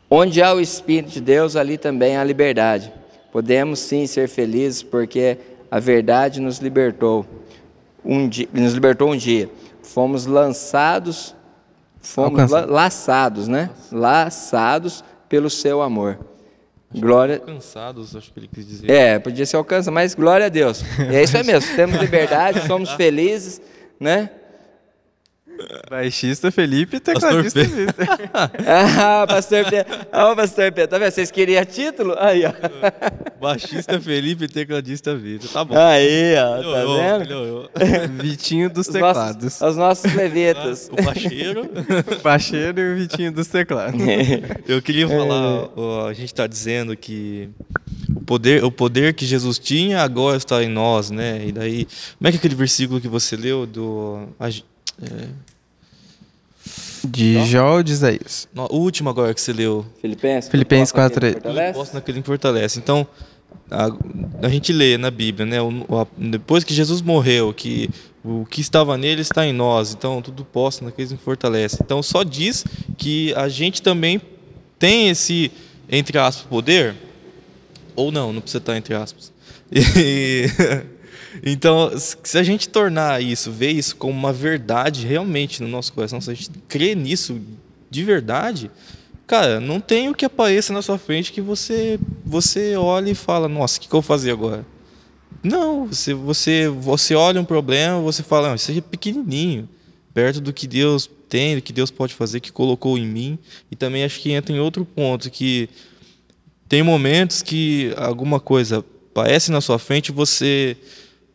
Onde há o Espírito de Deus, ali também há liberdade. Podemos sim ser felizes porque a verdade nos libertou. Um dia, nos libertou um dia fomos lançados, fomos la, laçados, né? Laçados pelo seu amor. Acho glória. Alcançados, acho que ele quis dizer. É, podia ser alcança, mas glória a Deus. É isso aí mesmo. Temos liberdade, somos felizes, né? Baixista Felipe e tecladista Vitor. ah, pastor Pedro. oh, pastor Pedro. Tá vendo? Vocês queriam título? Aí, ó. Baixista Felipe e tecladista Vitor. Tá bom. Aí, ó. Tá melhorou, tá vendo? Melhorou. Vitinho dos os teclados. Nossos, os nossos levitas. O baixeiro. o e o Vitinho dos teclados. Eu queria falar, ó, a gente está dizendo que o poder, o poder que Jesus tinha agora está em nós, né? E daí, como é que é aquele versículo que você leu do é... De Jó ou de Isaías? o último agora que você leu. Filipenses. Filipenses 4. Posso naquele que fortalece. Então, a, a, gente lê na Bíblia, né? O, a, depois que Jesus morreu, que o que estava nele está em nós. Então, tudo posso naqueles que fortalece. Então, só diz que a gente também tem esse, entre aspas, poder. Ou não, não precisa estar entre aspas. E, então, se a gente tornar isso, ver isso como uma verdade realmente no nosso coração, se a gente crê nisso de verdade, cara, não tem o que apareça na sua frente que você você olha e fala, nossa, o que, que eu vou fazer agora? Não, você, você, você olha um problema, você fala, isso é pequenininho, perto do que Deus tem, do que Deus pode fazer, que colocou em mim. E também acho que entra em outro ponto, que tem momentos que alguma coisa aparece na sua frente, você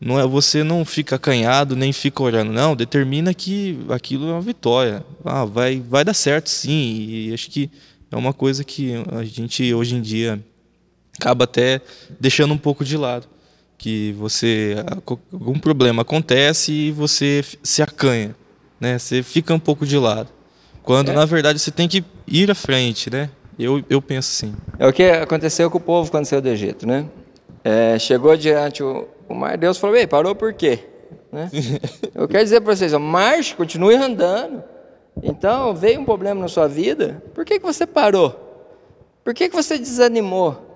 não é você não fica acanhado nem fica orando não determina que aquilo é uma vitória. Ah, vai vai dar certo sim. E acho que é uma coisa que a gente hoje em dia acaba até deixando um pouco de lado. Que você algum problema acontece e você se acanha né? Você fica um pouco de lado. Quando é. na verdade você tem que ir à frente né? Eu, eu penso assim. É o que aconteceu com o povo quando saiu do Egito né? É, chegou diante o o mar, Deus falou, ei, parou por quê? Né? Eu quero dizer para vocês, marche, continue andando. Então, veio um problema na sua vida, por que, que você parou? Por que, que você desanimou?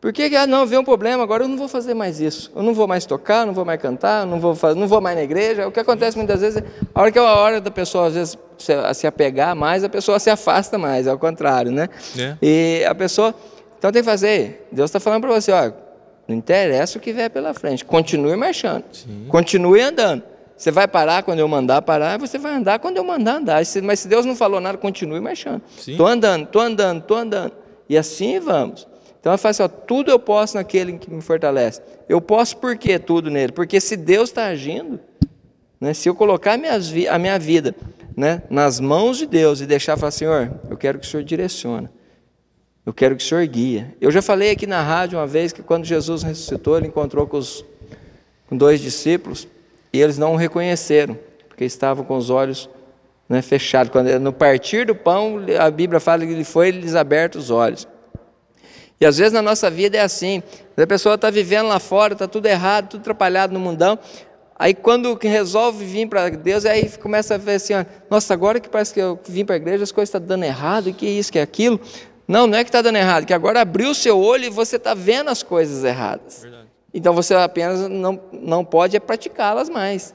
Por que, que, ah, não, veio um problema, agora eu não vou fazer mais isso. Eu não vou mais tocar, não vou mais cantar, não vou, fazer, não vou mais na igreja. O que acontece muitas vezes, a hora que é a hora da pessoa, às vezes, se, se apegar mais, a pessoa se afasta mais, ao contrário, né? É. E a pessoa, então tem que fazer, Deus está falando para você, ó, não interessa o que vier pela frente. Continue marchando. Sim. Continue andando. Você vai parar quando eu mandar parar, você vai andar quando eu mandar andar. Mas se Deus não falou nada, continue marchando. Estou andando, estou andando, estou andando. E assim vamos. Então eu falo assim, ó, tudo eu posso naquele que me fortalece. Eu posso por quê tudo nele? Porque se Deus está agindo, né, se eu colocar a minha, a minha vida né, nas mãos de Deus e deixar falar, Senhor, eu quero que o Senhor direcione. Eu quero que o Senhor guia. Eu já falei aqui na rádio uma vez que quando Jesus ressuscitou, ele encontrou com, os, com dois discípulos e eles não o reconheceram, porque estavam com os olhos né, fechados. Quando, no partir do pão, a Bíblia fala que ele foi lhes aberto os olhos. E às vezes na nossa vida é assim. A pessoa está vivendo lá fora, está tudo errado, tudo atrapalhado no mundão. Aí quando resolve vir para Deus, aí começa a ver assim, ó, nossa, agora que parece que eu vim para a igreja, as coisas estão tá dando errado, que isso, que aquilo. Não, não é que está dando errado, que agora abriu o seu olho e você está vendo as coisas erradas. Verdade. Então você apenas não, não pode é praticá-las mais.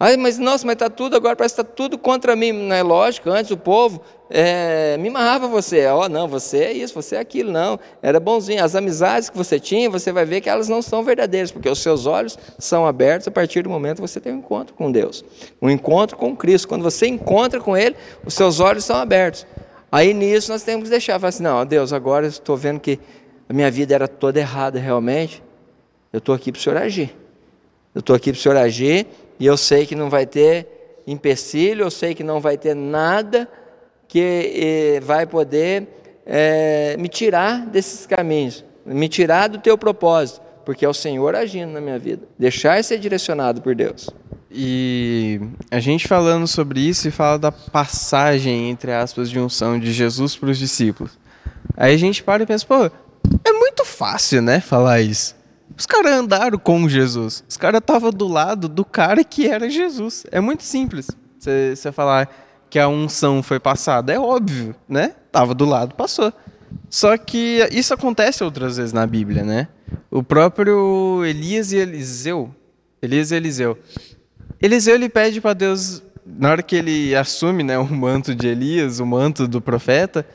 Ai, mas nossa, mas está tudo agora, parece que está tudo contra mim. Não é lógico, antes o povo é, me amarrava você. Ó, oh, não, você é isso, você é aquilo. Não, era bonzinho. As amizades que você tinha, você vai ver que elas não são verdadeiras, porque os seus olhos são abertos a partir do momento que você tem um encontro com Deus. Um encontro com Cristo. Quando você encontra com Ele, os seus olhos são abertos. Aí nisso nós temos que deixar, falar assim, não, Deus, agora eu estou vendo que a minha vida era toda errada realmente, eu estou aqui para o Senhor agir. Eu estou aqui para o Senhor agir e eu sei que não vai ter empecilho, eu sei que não vai ter nada que eh, vai poder eh, me tirar desses caminhos, me tirar do teu propósito, porque é o Senhor agindo na minha vida. Deixar ser direcionado por Deus. E a gente falando sobre isso e fala da passagem, entre aspas, de unção de Jesus para os discípulos. Aí a gente para e pensa, pô, é muito fácil, né, falar isso. Os caras andaram com Jesus. Os caras estavam do lado do cara que era Jesus. É muito simples você falar que a unção foi passada. É óbvio, né? Tava do lado, passou. Só que isso acontece outras vezes na Bíblia, né? O próprio Elias e Eliseu, Elias e Eliseu, Eliseu ele pede para Deus, na hora que ele assume né, o manto de Elias, o manto do profeta,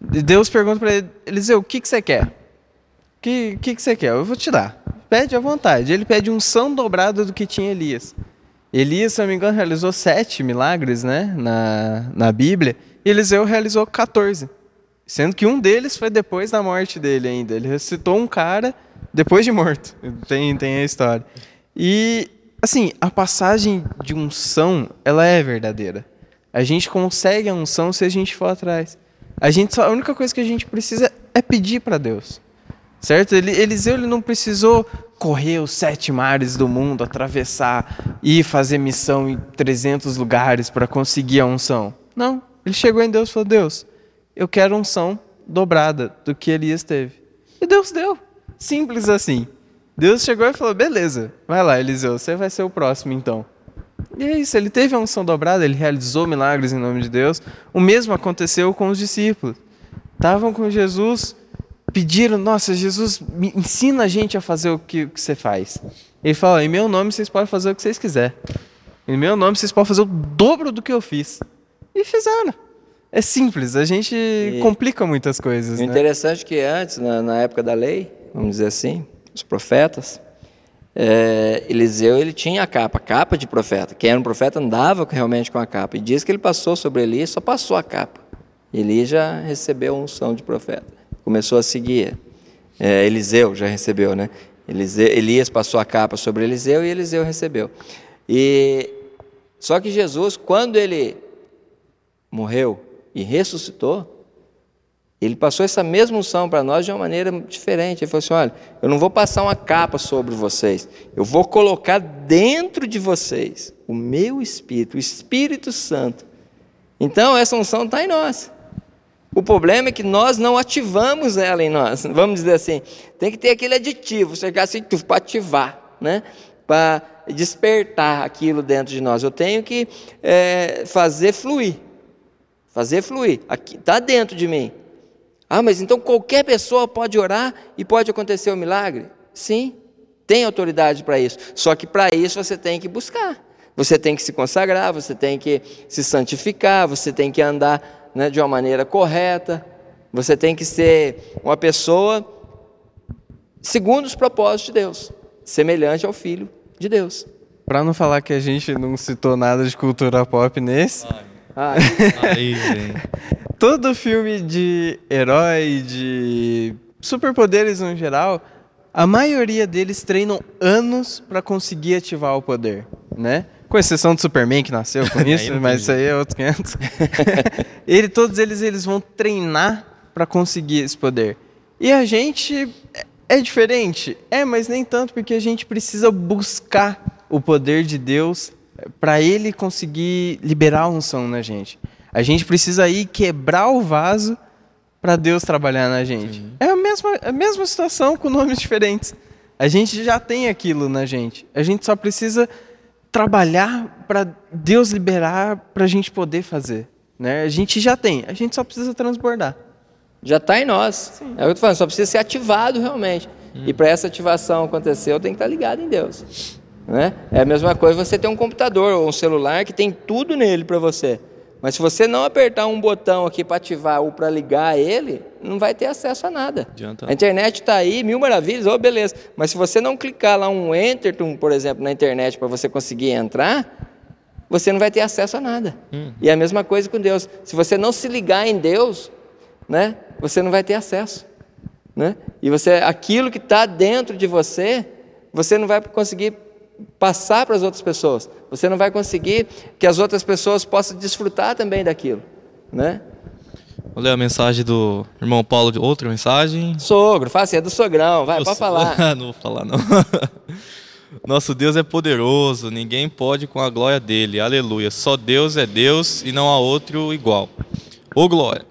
Deus pergunta para ele, Eliseu, o que, que você quer? O que, que, que você quer? Eu vou te dar. Pede à vontade. Ele pede unção dobrada do que tinha Elias. Elias, se não me engano, realizou sete milagres né, na, na Bíblia, e Eliseu realizou 14. Sendo que um deles foi depois da morte dele ainda. Ele ressuscitou um cara depois de morto. Tem, tem a história. E Assim, a passagem de unção, ela é verdadeira. A gente consegue a unção se a gente for atrás. A gente só, a única coisa que a gente precisa é pedir para Deus. Certo? Ele, Eliseu ele não precisou correr os sete mares do mundo, atravessar e fazer missão em 300 lugares para conseguir a unção. Não, ele chegou em Deus e falou: "Deus, eu quero unção dobrada do que Elias teve". E Deus deu. Simples assim. Deus chegou e falou: beleza, vai lá, Eliseu, você vai ser o próximo então. E é isso, ele teve a unção dobrada, ele realizou milagres em nome de Deus. O mesmo aconteceu com os discípulos. Estavam com Jesus, pediram: Nossa, Jesus, ensina a gente a fazer o que, que você faz. Ele fala: Em meu nome vocês podem fazer o que vocês quiserem. Em meu nome vocês podem fazer o dobro do que eu fiz. E fizeram. É simples, a gente e complica muitas coisas. O né? interessante é que antes, na, na época da lei, vamos dizer assim, os profetas, é, Eliseu ele tinha a capa, capa de profeta. Quem era um profeta andava realmente com a capa. E diz que ele passou sobre Elias, só passou a capa. Elias já recebeu a unção de profeta. Começou a seguir. É, Eliseu já recebeu, né? Eliseu, Elias passou a capa sobre Eliseu e Eliseu recebeu. E só que Jesus, quando ele morreu e ressuscitou, ele passou essa mesma unção para nós de uma maneira diferente. Ele falou assim: olha, eu não vou passar uma capa sobre vocês, eu vou colocar dentro de vocês o meu Espírito, o Espírito Santo. Então, essa unção está em nós. O problema é que nós não ativamos ela em nós. Vamos dizer assim, tem que ter aquele aditivo, chegar assim para ativar, né? para despertar aquilo dentro de nós. Eu tenho que é, fazer fluir. Fazer fluir. Está dentro de mim. Ah, mas então qualquer pessoa pode orar e pode acontecer o um milagre? Sim, tem autoridade para isso. Só que para isso você tem que buscar. Você tem que se consagrar, você tem que se santificar, você tem que andar né, de uma maneira correta, você tem que ser uma pessoa segundo os propósitos de Deus, semelhante ao Filho de Deus. Pra não falar que a gente não citou nada de cultura pop nesse, Ah, Aí, todo filme de herói, de superpoderes no geral, a maioria deles treinam anos pra conseguir ativar o poder, né? Com exceção do Superman que nasceu com isso, mas isso aí é outro 500. Ele, todos eles eles vão treinar pra conseguir esse poder. E a gente é- é diferente, é, mas nem tanto porque a gente precisa buscar o poder de Deus pra ele conseguir liberar a unção na gente. A gente precisa ir quebrar o vaso para Deus trabalhar na gente. É a mesma, a mesma situação com nomes diferentes. A gente já tem aquilo na gente. A gente só precisa trabalhar para Deus liberar para a gente poder fazer. Né? A gente já tem, a gente só precisa transbordar. já está em nós. É o que eu estou falando, só precisa ser ativado realmente. E para essa ativação acontecer, eu tenho que estar ligado em Deus. Né? É a mesma coisa você ter um computador ou um celular que tem tudo nele para você. Mas se você não apertar um botão aqui para ativar ou para ligar ele, não vai ter acesso a nada. Adianta. A internet está aí, mil maravilhas, oh, beleza. Mas se você não clicar lá um enter, por exemplo, na internet para você conseguir entrar, você não vai ter acesso a nada. E é a mesma coisa com Deus. Se você não se ligar em Deus, né, você não vai ter acesso. Né? E você, aquilo que está dentro de você, você não vai conseguir passar para as outras pessoas. Você não vai conseguir que as outras pessoas possam desfrutar também daquilo. Né? Vou ler a mensagem do irmão Paulo, de outra mensagem. Sogro, assim, é do sogrão, vai, pode Nossa, falar. não vou falar, não. Nosso Deus é poderoso, ninguém pode com a glória dele. Aleluia. Só Deus é Deus e não há outro igual. Ô glória.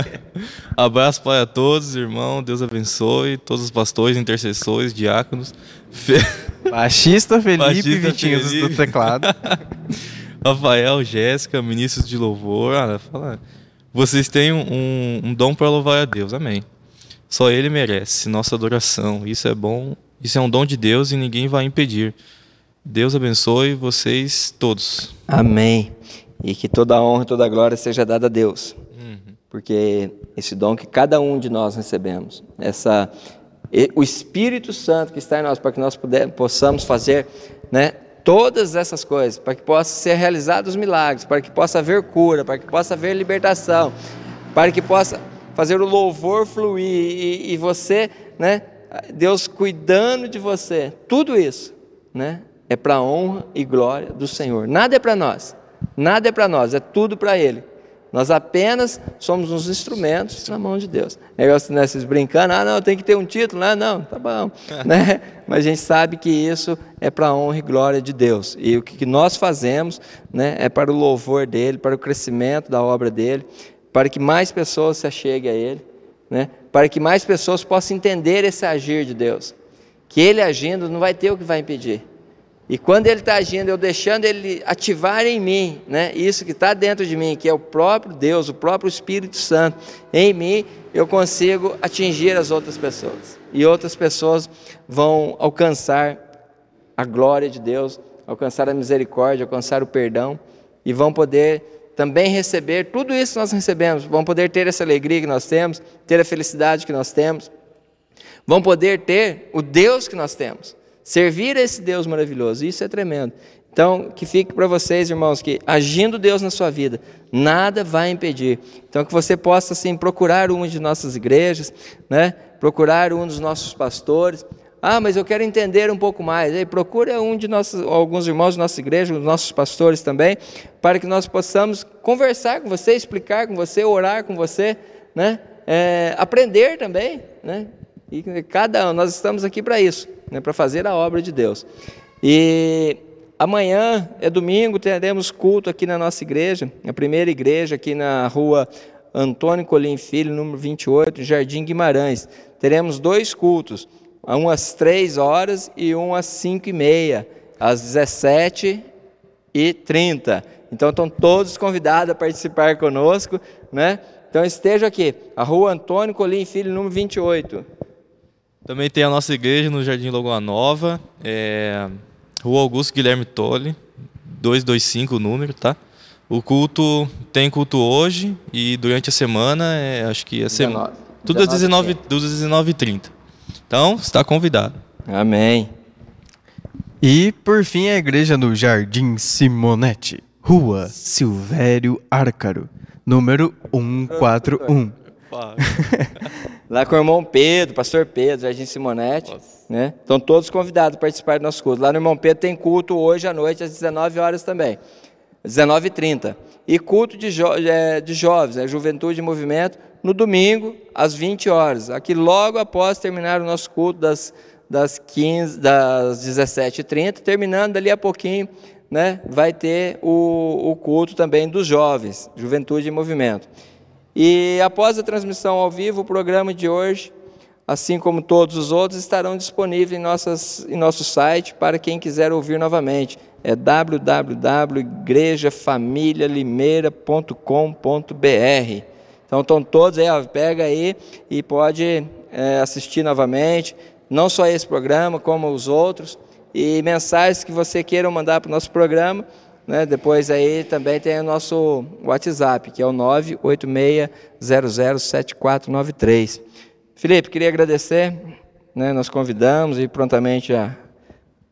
Abraço para todos, irmão. Deus abençoe todos os pastores, intercessores, diáconos. Fe- Baixista Felipe Baixista Vitinhos do Felipe. teclado. Rafael, Jéssica, ministros de louvor. Ah, fala. Vocês têm um, um dom para louvar a Deus. Amém. Só Ele merece nossa adoração. Isso é bom. Isso é um dom de Deus e ninguém vai impedir. Deus abençoe vocês todos. Amém. E que toda a honra e toda a glória seja dada a Deus. Porque esse dom que cada um de nós recebemos, essa, o Espírito Santo que está em nós, para que nós puder, possamos fazer né, todas essas coisas, para que possam ser realizados os milagres, para que possa haver cura, para que possa haver libertação, para que possa fazer o louvor fluir e, e você, né, Deus cuidando de você, tudo isso, né, é para a honra e glória do Senhor. Nada é para nós, nada é para nós, é tudo para Ele. Nós apenas somos uns instrumentos na mão de Deus. Negócio né, vocês brincando, ah, não, tem que ter um título, ah, não, tá bom. né? Mas a gente sabe que isso é para a honra e glória de Deus. E o que nós fazemos né, é para o louvor dele, para o crescimento da obra dele, para que mais pessoas se acheguem a ele, né? para que mais pessoas possam entender esse agir de Deus. Que ele agindo não vai ter o que vai impedir. E quando ele está agindo, eu deixando ele ativar em mim, né? Isso que está dentro de mim, que é o próprio Deus, o próprio Espírito Santo em mim, eu consigo atingir as outras pessoas. E outras pessoas vão alcançar a glória de Deus, alcançar a misericórdia, alcançar o perdão e vão poder também receber tudo isso que nós recebemos, vão poder ter essa alegria que nós temos, ter a felicidade que nós temos, vão poder ter o Deus que nós temos, servir a esse Deus maravilhoso. Isso é tremendo. Então, que fique para vocês, irmãos, que agindo Deus na sua vida, nada vai impedir. Então, que você possa, assim, procurar uma de nossas igrejas, né? procurar um dos nossos pastores. Ah, mas eu quero entender um pouco mais. Aí, procura um de nossos, alguns irmãos da nossa igreja, os nossos pastores também, para que nós possamos conversar com você, explicar com você, orar com você, né? É, aprender também, né? E cada um, nós estamos aqui para isso, né? para fazer a obra de Deus. E amanhã é domingo, teremos culto aqui na nossa igreja, a primeira igreja aqui na rua Antônio Colim Filho, número 28, Jardim Guimarães. Teremos dois cultos, um às três horas e um às cinco e meia, às 17 e 30. Então estão todos convidados a participar conosco, né? Então estejam aqui, a rua Antônio Colim Filho, número 28. Também tem a nossa igreja no Jardim Lagoa Nova, é, Rua Augusto Guilherme Tolle, 225 o número, tá? O culto tem culto hoje e durante a semana, é, acho que a semana. 19. Tudo às 19, 19h30. dos 19h30. Então, está convidado. Amém. E, por fim, a igreja no Jardim Simonetti, Rua Silvério Árcaro, número 141. Lá com o irmão Pedro, pastor Pedro, Jardim Simonetti. Né? Estão todos convidados a participar do nosso culto. Lá no irmão Pedro tem culto hoje à noite, às 19 horas também. 19h30. E culto de, jo é, de jovens, né? Juventude e Movimento, no domingo, às 20 horas. Aqui logo após terminar o nosso culto das, das, 15, das 17h30, terminando dali a pouquinho, né? vai ter o, o culto também dos jovens, Juventude e Movimento. E após a transmissão ao vivo, o programa de hoje, assim como todos os outros, estarão disponíveis em, nossas, em nosso site para quem quiser ouvir novamente. É www.igrejafamilialimeira.com.br. Então estão todos aí, ó, pega aí e pode é, assistir novamente, não só esse programa, como os outros, e mensagens que você queira mandar para o nosso programa né? Depois aí também tem o nosso WhatsApp, que é o 986007493. Felipe, queria agradecer, né? nós convidamos e prontamente já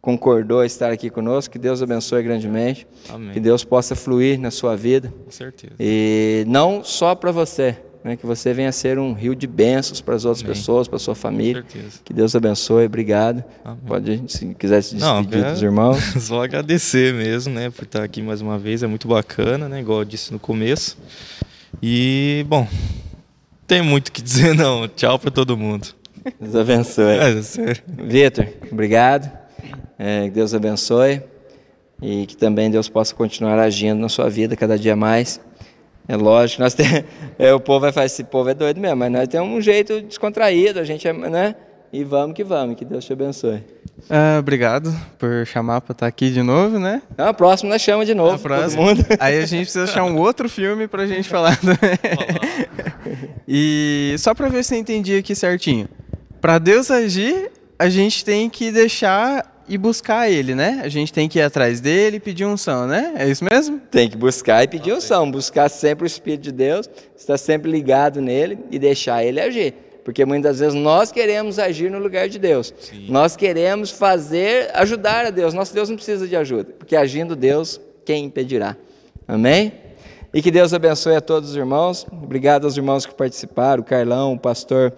concordou estar aqui conosco. Que Deus abençoe grandemente. Amém. Que Deus possa fluir na sua vida. Com certeza. E não só para você, né, que você venha ser um rio de bênçãos para as outras Amém. pessoas, para a sua família. Que Deus abençoe, obrigado. Amém. Pode, se quiser se despedir Não, dos irmãos. Só agradecer mesmo, né, por estar aqui mais uma vez, é muito bacana, né, igual eu disse no começo. E, bom, tem muito o que dizer não. Tchau para todo mundo. Deus abençoe. É, Vitor, obrigado. É, que Deus abençoe e que também Deus possa continuar agindo na sua vida cada dia mais. É lógico, nós tem, é, o povo vai falar, esse povo é doido mesmo, mas nós temos um jeito descontraído, a gente é, né? E vamos que vamos, que Deus te abençoe. Ah, obrigado por chamar para estar aqui de novo, né? Não, a próxima nós chama de novo, todo mundo. Aí a gente precisa achar um outro filme para a gente falar e só para ver se eu entendi aqui certinho. Para Deus agir, a gente tem que deixar e buscar ele, né? A gente tem que ir atrás dele e pedir unção, né? É isso mesmo? Tem que buscar e pedir unção, buscar sempre o Espírito de Deus, estar sempre ligado nele e deixar ele agir. Porque muitas vezes nós queremos agir no lugar de Deus. Sim. Nós queremos fazer, ajudar a Deus. Nosso Deus não precisa de ajuda, porque agindo Deus, quem impedirá? Amém? E que Deus abençoe a todos os irmãos. Obrigado aos irmãos que participaram, o Carlão, o pastor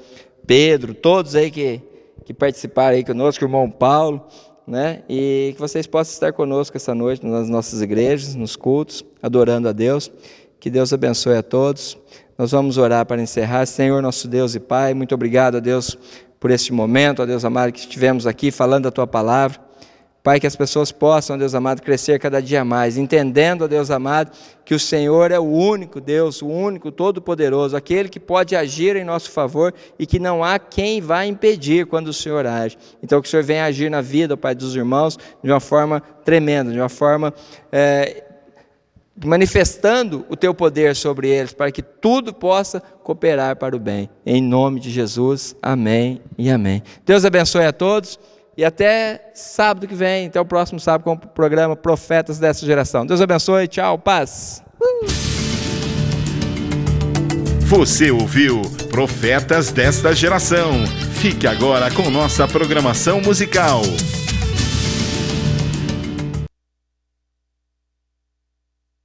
Pedro, todos aí que, que participaram aí conosco, o irmão Paulo né? E que vocês possam estar conosco essa noite nas nossas igrejas, nos cultos, adorando a Deus. Que Deus abençoe a todos. Nós vamos orar para encerrar. Senhor, nosso Deus e Pai, muito obrigado a Deus por este momento, a Deus amado, que estivemos aqui falando a tua palavra. Pai, que as pessoas possam, Deus amado, crescer cada dia mais, entendendo, Deus amado, que o Senhor é o único Deus, o único Todo-Poderoso, aquele que pode agir em nosso favor e que não há quem vá impedir quando o Senhor age. Então, que o Senhor venha agir na vida, Pai, dos irmãos, de uma forma tremenda, de uma forma. É, manifestando o teu poder sobre eles, para que tudo possa cooperar para o bem. Em nome de Jesus, amém e amém. Deus abençoe a todos. E até sábado que vem, até o próximo sábado com o programa Profetas dessa Geração. Deus abençoe, tchau, paz. Você ouviu Profetas desta Geração. Fique agora com nossa programação musical.